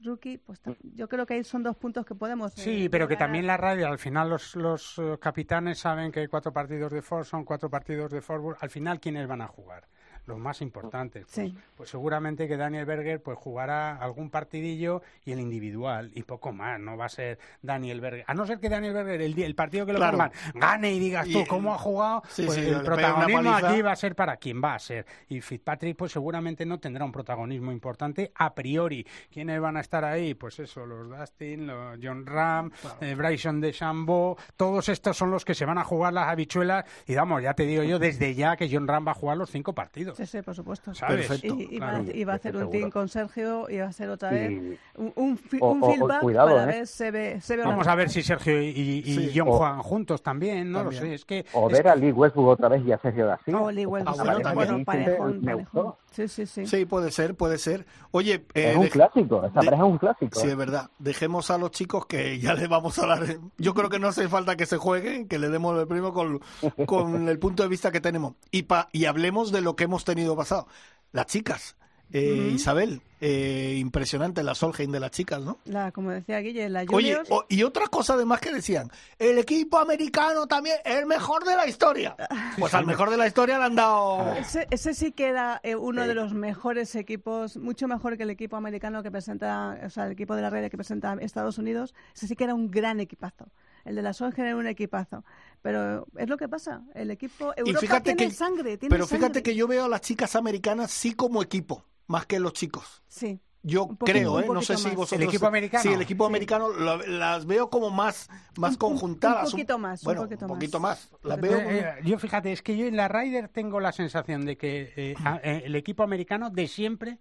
rookie, pues ta- yo creo que ahí son dos puntos que podemos. Sí, eh, pero que también la radio, al final los, los eh, capitanes saben que hay cuatro partidos de Ford, son cuatro partidos de Ford. Al final, ¿quiénes van a jugar? Los más importantes. Pues, Sí. pues seguramente que Daniel Berger pues jugará algún partidillo y el individual y poco más. No va a ser Daniel Berger. A no ser que Daniel Berger, el, el partido que lo Claro. pongan, gane y digas tú cómo ha jugado, Sí, pues sí, el protagonismo aquí va a ser para quien va a ser. Y Fitzpatrick pues seguramente no tendrá un protagonismo importante a priori. ¿Quiénes van a estar ahí? Pues eso, los Dustin, los John Ram, eh, Bryson de Chambo, todos estos son los que se van a jugar las habichuelas y vamos, ya te digo yo desde ya que John Ram va a jugar los cinco partidos. Sí, sí, por supuesto. ¿Sabes? Perfecto. Y, y Claro. va, y va a hacer un team con Sergio y va a ser otra Y- vez un, un, o- un o- o feedback cuidado, para ¿eh? ver se ve, se ve Vamos a ver si Sergio y, y- y Sí. John O- juegan juntos también, no También. lo sé, es que... O es ver a Lee Westbrook otra vez y a Sergio García. Oh, Lee Westbrook, Ah, bueno, parejón, me parejón. gustó. Sí, sí, sí. Sí, puede ser, puede ser. Oye, eh, Es un clásico, esta de- pareja es un clásico. Sí, ¿eh? es verdad. Dejemos a los chicos que ya les vamos a dar. Yo creo que no hace falta que se jueguen, que le demos el premio con, con el punto de vista que tenemos. Y, pa, y hablemos de lo que hemos tenido pasado. Las chicas. Eh, Isabel, eh, impresionante la Solheim de las chicas, ¿no? La, como decía Guille, la Oye, Juniors, o- y otra cosa además que decían, el equipo americano también es el mejor de la historia. Pues al mejor de la historia le han dado... ese, ese sí que era eh, uno de los mejores equipos, mucho mejor que el equipo americano que presenta, o sea, el equipo de la red que presenta Estados Unidos. Ese sí que era un gran equipazo. El de la Solheim era un equipazo. Pero es lo que pasa. El equipo Europa fíjate tiene que- sangre. Tiene Pero fíjate sangre. que yo veo a las chicas americanas sí como equipo, más que los chicos. Sí. Yo Un poquito- creo, un ¿eh? No sé si más. vosotros... ¿El equipo americano? Sí, el equipo Sí. americano lo- las veo como más, más Un- un- conjuntadas. un poquito más, un Bueno, poquito un poquito más. Las veo... Eh, eh, yo fíjate, es que yo en la Ryder tengo la sensación de que eh, a- eh, el equipo americano de siempre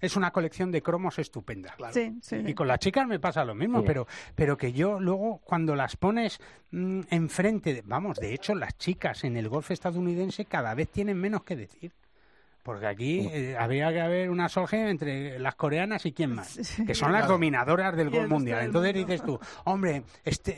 es una colección de cromos estupenda. Sí, sí. Y con las chicas me pasa lo mismo, Sí. pero, pero que yo luego cuando las pones mm, enfrente, de- vamos, de hecho las chicas en el golf estadounidense cada vez tienen menos que decir. Porque aquí eh, habría que haber una Solheim entre las coreanas y quién más, Sí. que son las dominadoras del resto mundial. del Entonces mundo. dices tú, hombre, este,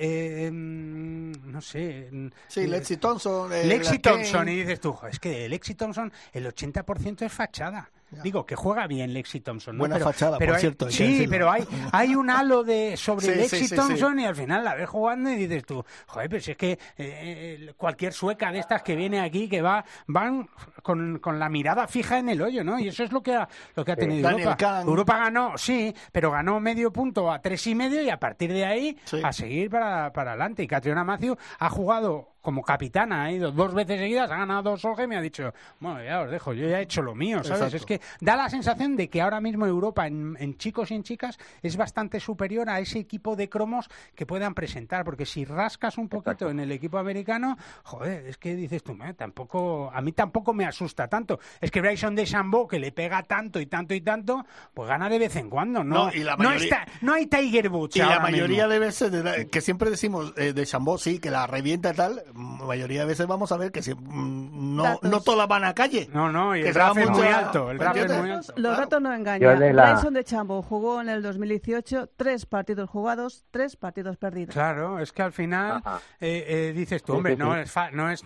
eh, mm, no sé, mm, Sí, eh, Lexi Thompson. eh, Lexi. Thompson, y dices tú, "Jo, es que Lexi Thompson el 80% es fachada. Digo, que juega bien Lexi Thompson. ¿no? Buena pero, fachada, pero por hay- cierto, hay Sí, pero hay, hay un halo de sobre Sí, Lexi sí, sí. Thompson y al final la ves jugando y dices tú, joder, pero si es que eh, eh, cualquier sueca de estas que viene aquí, que va, van con, con la mirada fija en el hoyo, ¿no? Y eso es lo que ha, lo que ha tenido Daniel Europa. Kahn. Europa ganó, sí, pero ganó medio punto a tres y medio y a partir de ahí Sí. a seguir para, para adelante. Y Catriona Matthew ha jugado como capitana, ha ido dos veces seguidas, ha ganado dos Solheim y me ha dicho, bueno, ya os dejo, yo ya he hecho lo mío, ¿sabes? Exacto. Es que da la sensación de que ahora mismo Europa en, en chicos y en chicas es bastante superior a ese equipo de cromos que puedan presentar, porque si rascas un poquito en el equipo americano, joder, es que dices tú, "Eh, tampoco, a mí tampoco me asusta tanto. Es que Bryson de Chambeau, que le pega tanto y tanto y tanto, pues gana de vez en cuando, ¿no? No, y la no, mayoría- está, no hay Tiger Woods Y la mayoría mismo. de veces, de la- que siempre decimos eh, de Chambó, sí, que la revienta tal, mayoría de veces vamos a ver que si- mm, no, Datos. no todas van a calle. No, no, y el RAF es muy alto, Los, alto. los Claro. datos no engañan. la- Bryson de Chambo jugó en el 2018 tres partidos jugados, tres partidos perdidos. Claro, es que al final eh, eh, dices tú, hombre, no es fa- no es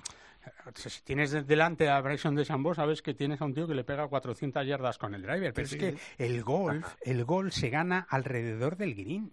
si tienes de- delante a Bryson de Chambó, sabes que tienes a un tío que le pega 400 yardas con el driver, pero Sí, es sí, que el golf, el golf se gana alrededor del green.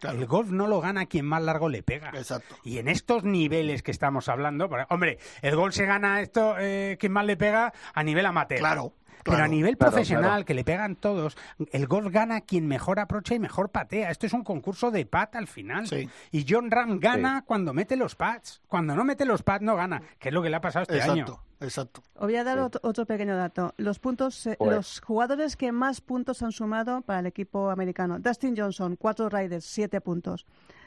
Claro. El golf no lo gana quien más largo le pega. Exacto. Y en estos niveles que estamos hablando, por- hombre, el golf se gana esto eh, quien más le pega a nivel amateur. Claro. Pero claro. a nivel Claro, profesional, claro. que le pegan todos, el golf gana quien mejor aprocha y mejor patea. Esto es un concurso de pat al final. Sí. Y John Ram gana cuando mete los pads. Cuando no mete los pads no gana, que es lo que le ha pasado este año. Exacto, exacto. Os voy a dar otro, otro pequeño dato. Los puntos, eh, los jugadores que más puntos han sumado para el equipo americano. Dustin Johnson, cuatro Raiders, siete puntos.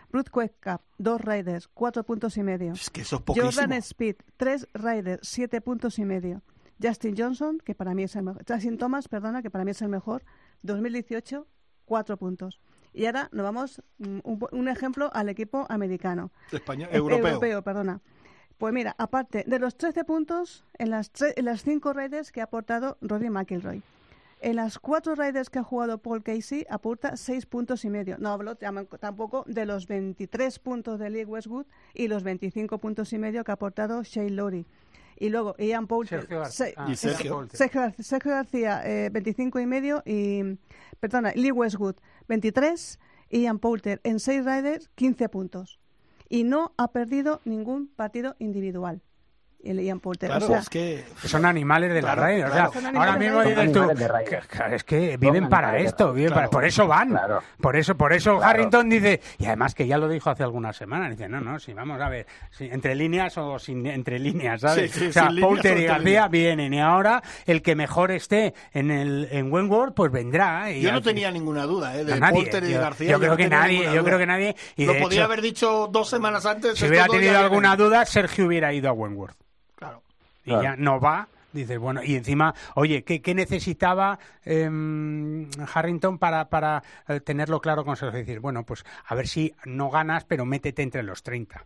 Ruth Cup, dos Raiders, cuatro puntos y medio. Es que eso es poquísimo. Jordan Speed, tres Raiders, siete puntos y medio. Justin Johnson, que para mí es el mejor. Justin Thomas, perdona, que para mí es el mejor. 2018, cuatro puntos. Y ahora nos vamos, mm, un, un ejemplo al equipo americano. Español, Eh, europeo. perdona. Pues mira, aparte de los 13 puntos en las, tre- en las cinco Raiders que ha aportado Rory McIlroy. En las cuatro Raiders que ha jugado Paul Casey aporta seis puntos y medio. No hablo tam- tampoco de los 23 puntos de Lee Westwood y los 25 puntos y medio que ha aportado Shane Lowry. Y luego Ian Poulter. Sergio García. se- Ah, Y Sergio. Sergio, Gar- Sergio García, eh, 25 y medio. Y, perdona, Lee Westwood, 23. Ian Poulter en 6 Raiders, 15 puntos. Y no ha perdido ningún partido individual. El Ian Poulter. Claro, o sea, es que... Son animales de Claro, la radio. claro. O sea, Son ahora mismo dices tú, es que viven para esto, viven para- por eso van. Claro. Por eso, por eso Claro. Harrington dice, y además que ya lo dijo hace algunas semanas, dice, no, no, si vamos a ver, si entre líneas o sin entre líneas, ¿sabes? Sí, sí, o sea, o y García vienen y ahora el que mejor esté en el en Wentworth, pues vendrá. y Yo no tenía ninguna duda, ¿eh? De No, nadie. Poulter y de Yo- García. yo creo no que tenía nadie, ninguna yo duda. creo que nadie, y Lo podía hecho, haber dicho dos semanas antes. Si hubiera tenido alguna duda, Sergio hubiera ido a Wentworth. Claro. y Claro. ya no va. Dices, bueno, y encima, oye, ¿qué, qué necesitaba em, Harrington para, para eh, tenerlo claro con Sergio? Decir, bueno, pues a ver si no ganas, pero métete entre los 30.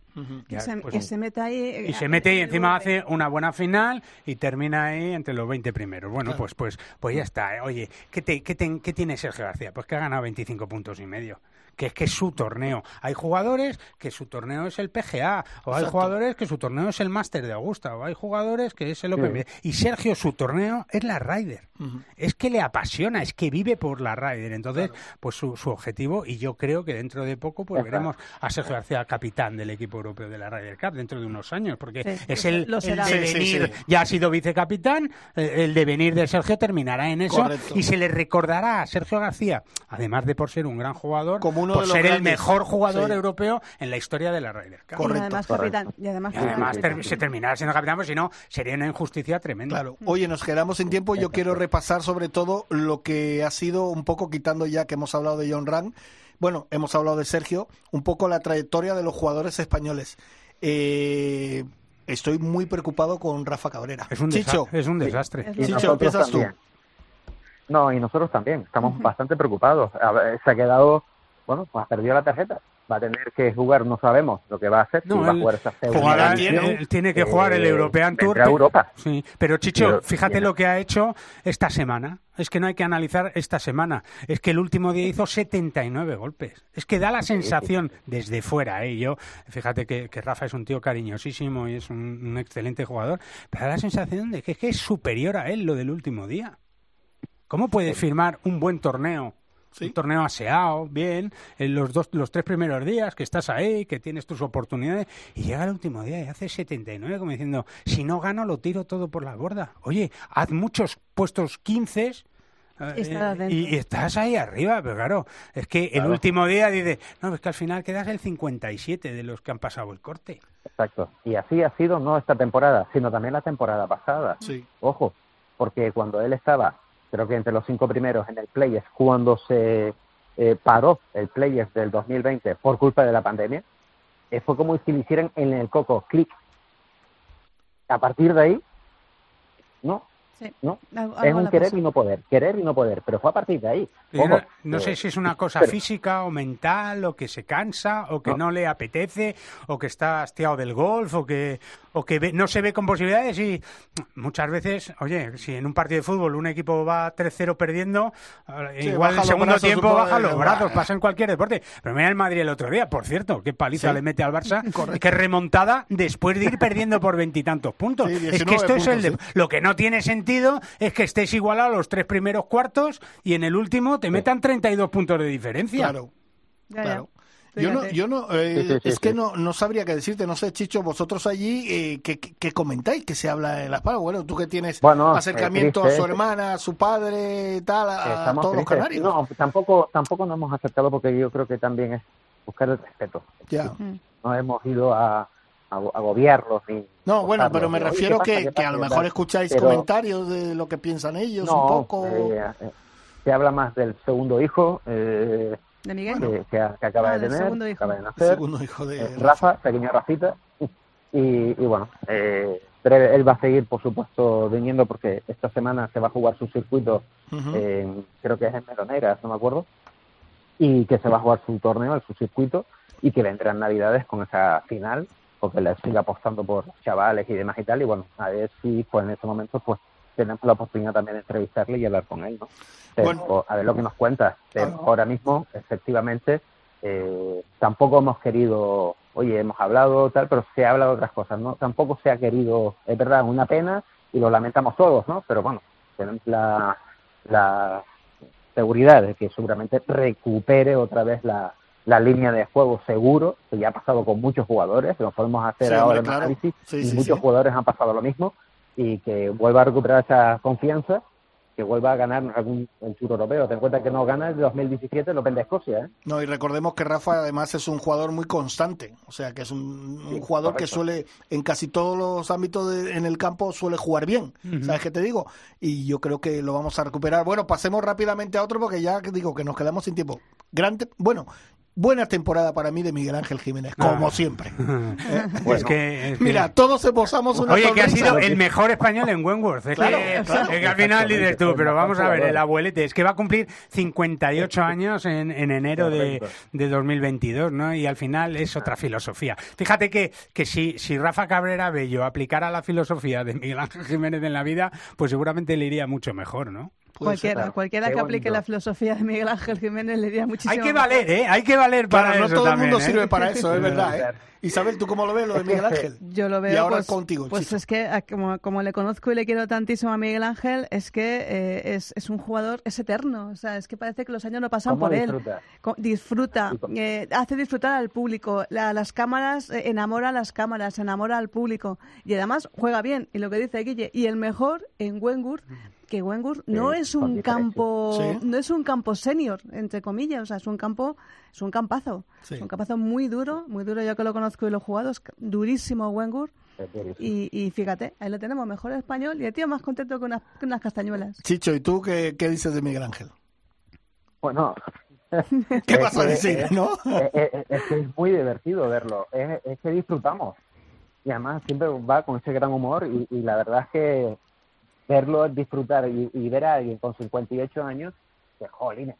que, Ya, se, pues, que se mete ahí. eh, y se mete y encima golpe. hace una buena final y termina ahí entre los 20 primeros. Bueno, pues, pues, pues ya está. ¿eh? Oye, ¿qué, te- qué te- qué tiene Sergio García? Pues que ha ganado 25 puntos y medio. Que es que es su torneo. Hay jugadores que su torneo es el PGA, o hay Exacto. jugadores que su torneo es el Máster de Augusta, o hay jugadores que es el Open. Y Sergio, su torneo es la Ryder. Es que le apasiona, es que vive por la Ryder. Entonces, pues su, su objetivo, y yo creo que dentro de poco, pues veremos a Sergio García capitán del equipo europeo de la Ryder Cup dentro de unos años, porque Sí, es el, lo el será. Sí, sí, devenir, sí. ya ha sido vicecapitán, el devenir de Sergio terminará en eso Correcto. y se le recordará a Sergio García, además de por ser un gran jugador, Como uno por de los ser el mejor jugador Sí. europeo en la historia de la Ryder Cup. Y Correcto, además correcto. capitán. Y además, Y además capitán. ter- se terminará siendo capitán, porque si no, sería una injusticia tremenda. Claro. Oye, nos quedamos sin tiempo. Yo quiero repasar sobre todo lo que ha sido un poco quitando ya que hemos hablado de John Rang. Bueno, hemos hablado de Sergio, un poco la trayectoria de los jugadores españoles. Eh, estoy muy preocupado con Rafa Cabrera. Es un, Chicho, desa- es un desastre. Es Y Chicho, empiezas tú. No, y nosotros también. Estamos bastante preocupados. A ver, se ha quedado, bueno, pues ha perdido la tarjeta. Va a tener que jugar, no sabemos lo que va a hacer. No, si va a él jugar esta segunda jugará- edición. él tiene que jugar el Eh, European Tour. a Europa. Sí, pero Chicho, Pero- fíjate bien. lo que ha hecho esta semana. Es que no hay que analizar esta semana. Es que el último día hizo 79 golpes. Es que da la sensación desde fuera, ¿eh? Yo, fíjate que, que Rafa es un tío cariñosísimo y es un, un excelente jugador, pero da la sensación de que, es que es superior a él lo del último día. ¿Cómo puedes firmar un buen torneo? Un torneo aseado, bien, en los dos, los tres primeros días que estás ahí, que tienes tus oportunidades, y llega el último día y hace 79, como diciendo, si no gano lo tiro todo por la borda. Oye, haz muchos puestos 15 eh, Y y, estás ahí arriba, pero claro, es que el Claro. último día dice, no, es que al final quedas el 57 de los que han pasado el corte. Exacto. Y así ha sido no esta temporada, sino también la temporada pasada. Sí. Ojo, porque cuando él estaba, creo que entre los cinco primeros en el Players, cuando se eh, paró el Players del 2020 por culpa de la pandemia, eh, fue como si le hicieran en el coco clic. A partir de ahí, no, Sí. no. Algo- Es un querer y no poder, querer y no poder, pero fue a partir de ahí. Ojo, no, no eh, sé si es una cosa pero- física o mental, o que se cansa, o que no, No. le apetece, o que está hastiado del golf, o que, o que ve- no se ve con posibilidades. Y muchas veces, oye, si en un partido de fútbol un equipo va 3-0 perdiendo, eh, Sí, igual baja el segundo brazos, tiempo baja los brazos, pasa en cualquier deporte. Pero mira el Madrid el otro día, por cierto, qué paliza Sí. le mete al Barça, que remontada después de ir perdiendo por veintitantos puntos. Sí, es que 19 esto es el de- puntos, lo que no tiene sentido es que estés igualado a los tres primeros cuartos y en el último te metan 32 puntos de diferencia. Claro, Ya, ya. claro. Yo no, yo no, eh, Sí, sí, sí, es que sí. no, no sabría qué decirte, no sé, Chicho, vosotros allí, eh, ¿qué, qué- qué comentáis? ¿Qué se habla en las palabras? Bueno, tú que tienes Bueno, acercamiento eh, a su hermana, a su padre, tal, a, todos los canarios. No, tampoco, tampoco nos hemos acercado porque yo creo que también es buscar el respeto. Ya. Mm. No hemos ido a, a, agobiarlos ni. No, bueno, pero me ni, "Oye, refiero que, ¿Qué que a lo ¿Qué mejor tal?". escucháis Pero- comentarios de lo que piensan ellos no, un poco. eh, eh, se habla más del segundo hijo eh, ¿De Miguel? que, que a- que acaba Ah, de tener, segundo hijo. acaba de El nacer. segundo hijo de Eh, Rafa. Rafa, pequeña Rafita. Y, y bueno, eh, pero él va a seguir, por supuesto, viniendo porque esta semana se va a jugar su circuito, creo que es en Meloneras, no me acuerdo, y que se va a jugar su torneo, su circuito, y que vendrán Navidades con esa final, porque le sigue apostando por chavales y demás y tal, y bueno, a ver si pues en ese momento pues tenemos la oportunidad también de entrevistarle y hablar con él, ¿no? Pero, Bueno. a ver lo que nos cuenta. Pero Ah. ahora mismo, efectivamente, eh, tampoco hemos querido, oye, hemos hablado tal, pero se habla de otras cosas, ¿no? Tampoco se ha querido, es verdad, una pena y lo lamentamos todos, ¿no? Pero bueno, tenemos la, la seguridad de que seguramente recupere otra vez la, la línea de juego seguro, que ya ha pasado con muchos jugadores, que nos podemos hacer Sí, ahora claro. análisis, Sí, y sí, muchos sí. jugadores han pasado lo mismo, y que vuelva a recuperar esa confianza, que vuelva a ganar algún el Tour europeo. Ten en cuenta que no gana el 2017 el Open de Escocia, ¿eh? No, y recordemos que Rafa además es un jugador muy constante, o sea que es un, un Sí, jugador que suele, en casi todos los ámbitos de- en el campo, suele jugar bien, ¿sabes qué te digo? Y yo creo que lo vamos a recuperar. Bueno, pasemos rápidamente a otro porque ya digo que nos quedamos sin tiempo. Grande, bueno, buena temporada para mí de Miguel Ángel Jiménez, como Ah. siempre. ¿Eh? Es que, es que- Mira, todos esposamos una Oye, que ha sido el mejor español en Wentworth. Es, Claro, que, claro. es que al final dices tú, El pero vamos a ver, el abuelete, es que va a cumplir 58 años en, en enero de, de 2022, ¿no? Y al final es otra filosofía. Fíjate que, que si, si Rafa Cabrera Bello aplicara la filosofía de Miguel Ángel Jiménez en la vida, pues seguramente le iría mucho mejor, ¿no? Puede ser. Cualquiera, cualquiera Qué que aplique bonito. la filosofía de Miguel Ángel Jiménez le diría muchísimo Hay que valer, ¿eh? Hay que valer para Claro, no todo el mundo ¿eh? sirve para eso, es verdad. ¿eh? Isabel, ¿tú cómo lo ves lo de Miguel Ángel? Yo lo veo Y ahora pues, contigo, pues es que como, como le conozco y le quiero tantísimo a Miguel Ángel, es que eh, es, es un jugador, es eterno, o sea, es que parece que los años no pasan ¿Cómo por él. disfruta? Con- eh, hace disfrutar al público, la- las cámaras, eh, enamora a las cámaras, enamora al público y además juega bien. Y lo que dice Guille, y el mejor en Wengur, que Wengur no Sí, es con un campo, Sí. no es un campo senior, entre comillas, o sea, es un campo, es un campazo, Sí. es un campazo muy duro, muy duro, yo que lo conozco y lo he jugado, es durísimo Wengur. Y, y fíjate, ahí lo tenemos, mejor español y el tío más contento que unas, que unas castañuelas. Chicho, ¿y tú qué, qué dices de Miguel Ángel? Bueno, ¿Qué Es vas a que- decir, es- no? es, es- es que es muy divertido verlo, es, es que disfrutamos. Y además siempre va con ese gran humor y, y la verdad es que verlo es disfrutar y, y ver a alguien con 58 años, que jolines,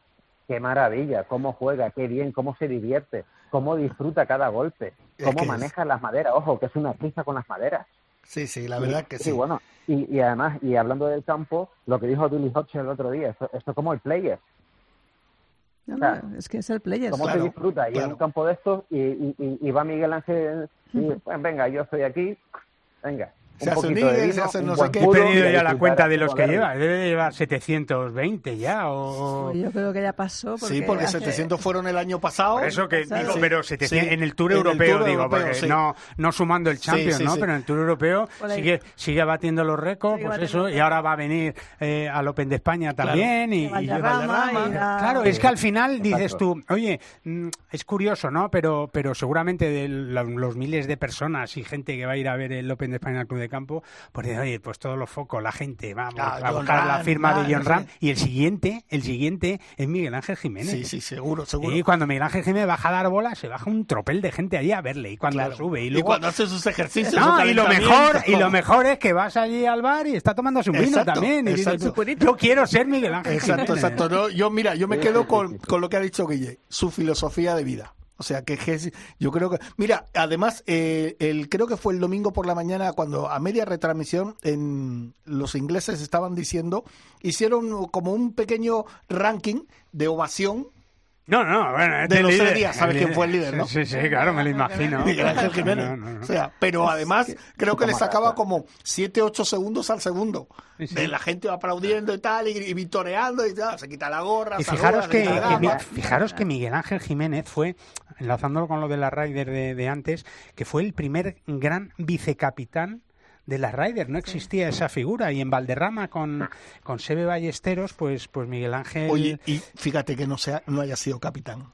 qué maravilla, cómo juega, qué bien, cómo se divierte, cómo disfruta cada golpe, Es cómo es- maneja las maderas, ojo, que es una prisa con las maderas. Sí, sí, la verdad que sí. Sí, bueno, y, y además, y hablando del campo, lo que dijo Billy Hodge el otro día, esto, esto es como el player, No, Claro. no, es que es el player. cómo Claro, se disfruta y claro. en un campo de estos y, y, y- y va Miguel Ángel y pues venga yo estoy aquí venga Se un hace un Eagle, se hace no sé qué. He perdido ya la cuenta de los que lleva. Debe de llevar 720 ya o... Yo creo que ya pasó. Porque Sí, porque hace- 700 fueron el año pasado. Por eso que digo, Sí. pero 700 Sí. en el Tour En el Europeo, Tour digo, Europeo, porque sí. no, no sumando el Champions, sí, ¿no? sí. Pero en el Tour Europeo sigue, sigue batiendo los récords, pues eso, y ahora va a venir eh, al Open de España también y, Y y Valderrama, Valderrama. y la- Claro, es que al final dices tú, oye, mm, es curioso, ¿no? Pero, pero seguramente de los miles de personas y gente que va a ir a ver el Open de España al Club de Campo, pues dicen, oye, pues todos los focos, la gente, vamos Ah, a buscar la firma de John no Ram. sé. Y el siguiente, el siguiente es Miguel Ángel Jiménez. Sí, sí, seguro, seguro. Y cuando Miguel Ángel Jiménez baja a dar bola, se baja un tropel de gente allí a verle. Y cuando Claro. sube. Y, Y, luego, cuando hace sus ejercicios. No, su y lo mejor y lo mejor es que vas allí al bar y está tomando su vino Exacto, también. Y dices, exacto. yo quiero ser Miguel Ángel Exacto, Jiménez. exacto. No, yo, mira, yo me quedo con, con lo que ha dicho Guille, su filosofía de vida. O sea, que yo creo que... Mira, además, eh, el, creo que fue el domingo por la mañana cuando a media retransmisión en los ingleses estaban diciendo, hicieron como un pequeño ranking de ovación No, no, bueno. este De los líder- tres días, ¿sabes quién fue el líder, no? Sí, sí, claro, me lo imagino. Miguel Ángel Jiménez. No, no, no. O sea, pero además creo que le sacaba como 7, 8 segundos al segundo. Sí, sí. De la gente aplaudiendo y tal, y, y victoreando y tal. Se quita la gorra, Y saluda, fijaros se que, que fijaros que Miguel Ángel Jiménez fue, enlazándolo con lo de la Ryder de, de antes, que fue el primer gran vicecapitán de la Ryder. No existía esa figura. Y en Valderrama con, con Sebe Ballesteros, pues, pues Miguel Ángel. Oye, y fíjate que no sea, no haya sido capitán.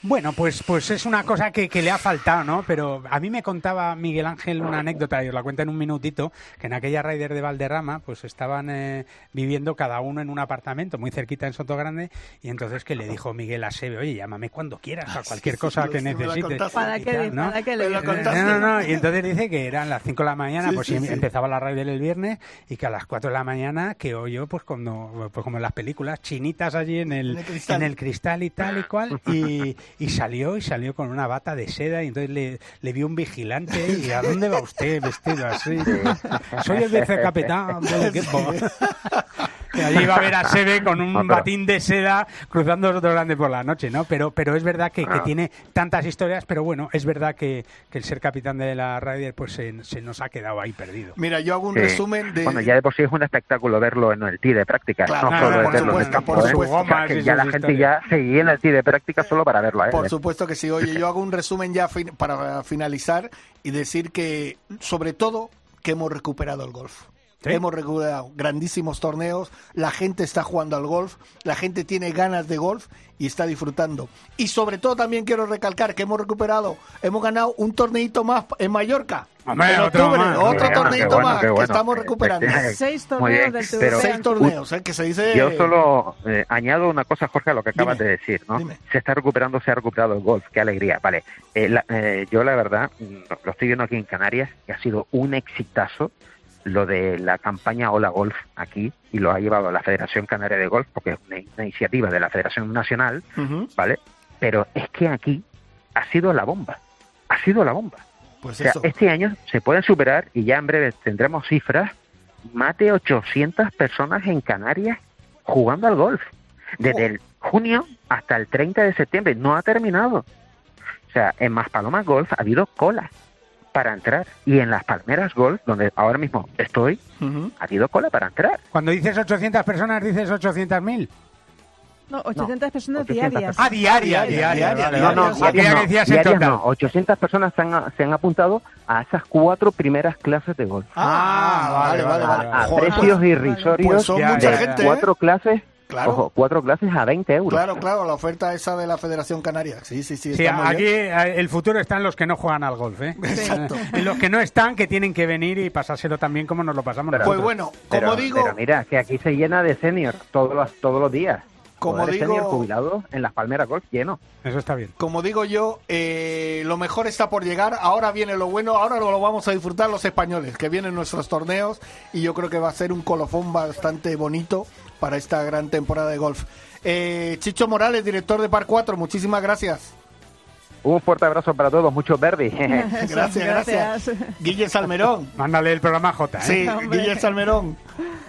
Bueno, pues, pues es una cosa que, que le ha faltado, ¿no? Pero a mí me contaba Miguel Ángel una anécdota, y os la cuento en un minutito, que en aquella Raider de Valderrama, pues estaban eh, viviendo cada uno en un apartamento muy cerquita en Soto Grande, y entonces que le dijo Miguel a Sebe, oye, llámame cuando quieras, a cualquier cosa sí, que sí, necesites. ¿Para qué, ¿no? ¿Para qué le Me lo dices? contaste. No, no, no, y entonces dice que eran las 5 de la mañana, Sí, pues sí, em- sí. empezaba la Raider el viernes, y que a las 4 de la mañana que oyó, pues, cuando, pues como en las películas, chinitas allí en el, En el cristal. en el cristal y tal y cual, y, y salió y salió con una bata de seda y entonces le, le vio un vigilante y ¿a dónde va usted vestido así? Soy el vicecapitán. Que allí iba a ver a Sebe con un Ah, pero- batín de seda cruzando Soto Grande por la noche, ¿no? Pero, pero es verdad que, que Ah. tiene tantas historias, pero bueno, es verdad que, que el ser capitán de la Ryder pues se, se nos ha quedado ahí perdido. Mira, yo hago un Sí. resumen de. Bueno, ya de por sí es un espectáculo verlo en el tee de práctica, Claro, no claro, solo por verlo en el supuesto, campo. por ¿eh? supuesto. O sea, que ya la gente historias. ya seguía en el tee de práctica solo para verlo él. Por ¿eh? supuesto que sí. Oye, yo hago un resumen ya fin- para finalizar y decir que, sobre todo, que hemos recuperado el golf. ¿Sí? Hemos recuperado grandísimos torneos, la gente está jugando al golf, la gente tiene ganas de golf y está disfrutando. Y sobre todo también quiero recalcar que hemos recuperado, hemos ganado un torneito más en Mallorca. Hombre, en otro octubre, más. otro bueno, torneito bueno, más que bueno. estamos recuperando. Seis torneos bien, del pero-. Seis torneos, eh, que se dice... Yo solo eh, añado una cosa, Jorge, a lo que acabas Dime, de decir, ¿no? dime. Se está recuperando, se ha recuperado el golf, qué alegría. Vale, Eh, la- eh, yo la verdad, mm, lo estoy viendo aquí en Canarias, que ha sido un exitazo lo de la campaña Hola Golf aquí, y lo ha llevado la Federación Canaria de Golf, porque es una, iniciativa de la Federación Nacional, ¿vale? Pero es que aquí ha sido la bomba, ha sido la bomba. Pues O sea, eso. este año se pueden superar y ya en breve tendremos cifras, más de 800 personas en Canarias jugando al golf. Desde el junio hasta el 30 de septiembre. No ha terminado. O sea, en Maspalomas Golf ha habido cola para entrar. Y en las Palmeras Golf, donde ahora mismo estoy, Ujú. ha habido cola para entrar. Cuando dices 800 personas, dices 800.000. No, 800 personas 800 diarias. Ah, diaria, Diaria, diaria. diaria, vale, diaria. vale. No, no, diarias no, diarias no. 800 personas se han, se han apuntado a esas cuatro primeras clases de golf. Ah, vale, vale, vale. a Joder, precios irrisorios Pues son mucha gente, ¿eh? cuatro clases, Claro. ojo, cuatro clases a 20 euros. Claro, claro, la oferta esa de la Federación Canaria. Sí, sí, sí. Sí, aquí bien. eh, el futuro está en los que no juegan al golf, ¿eh? Exacto. En los que no están, que tienen que venir y pasárselo también como nos lo pasamos Pero- Pues bueno, como pero, digo, pero mira, que aquí se llena de senior todos los, todos los días. Como Joder, digo- senior jubilados en las Palmeras Golf lleno. Eso está bien. como digo yo, eh, lo mejor está por llegar. Ahora viene lo bueno, ahora lo vamos a disfrutar los españoles, que vienen nuestros torneos y yo creo que va a ser un colofón bastante bonito para esta gran temporada de golf. Eh, Chicho Morales, director de Par 4, muchísimas gracias. Un fuerte abrazo para todos, muchos verdes. Gracias, gracias. Guille Salmerón. Mándale el programa J, ¿eh? Sí, Hombre. Guille Salmerón.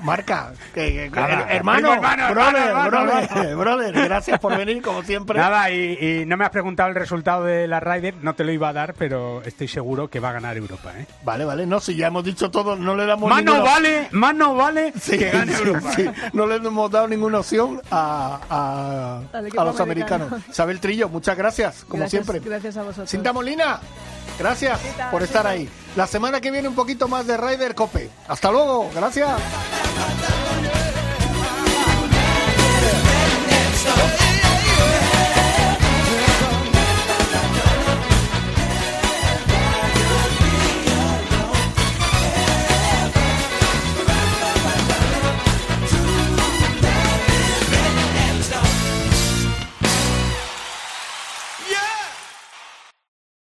Marca, que- que- Nada, hermano, hermano, brother, hermano, brother, hermano. brother, gracias por venir como siempre. Nada, y, y no me has preguntado el resultado de la Ryder, no te lo iba a dar, pero estoy seguro que va a ganar Europa. ¿eh? Vale, vale, no, si ya hemos dicho todo, no le damos Más no ninguna- vale, más no vale Sí, que gane sí, Europa. sí. No le hemos dado ninguna opción a, a- los americano. americanos. Isabel Trillo, muchas gracias, como Gracias- siempre. Gracias a vosotros. Cinta Molina, gracias por estar ahí. La semana que viene un poquito más de Ryder Cope. Hasta luego, gracias.